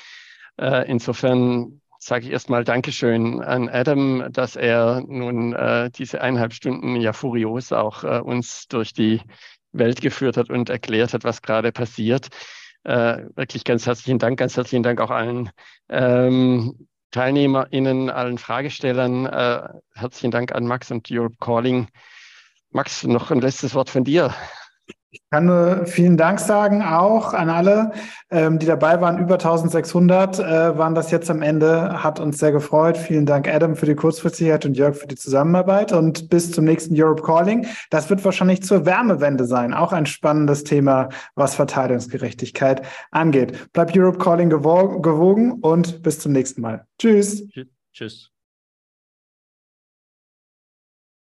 Äh, insofern sage ich erstmal Dankeschön an Adam, dass er nun äh, diese eineinhalb Stunden ja furios auch äh, uns durch die Welt geführt hat und erklärt hat, was gerade passiert. Äh, wirklich ganz herzlichen Dank, ganz herzlichen Dank auch allen ähm, TeilnehmerInnen, allen Fragestellern. Äh, herzlichen Dank an Max und Europe Calling. Max, noch ein letztes Wort von dir. Ich kann nur vielen Dank sagen, auch an alle, ähm, die dabei waren. Über 1600 äh, waren das jetzt am Ende. Hat uns sehr gefreut. Vielen Dank, Adam, für die Kurzfristigkeit und Jörg für die Zusammenarbeit. Und bis zum nächsten Europe Calling. Das wird wahrscheinlich zur Wärmewende sein. Auch ein spannendes Thema, was Verteilungsgerechtigkeit angeht. Bleibt Europe Calling gewogen und bis zum nächsten Mal. Tschüss. Tschüss.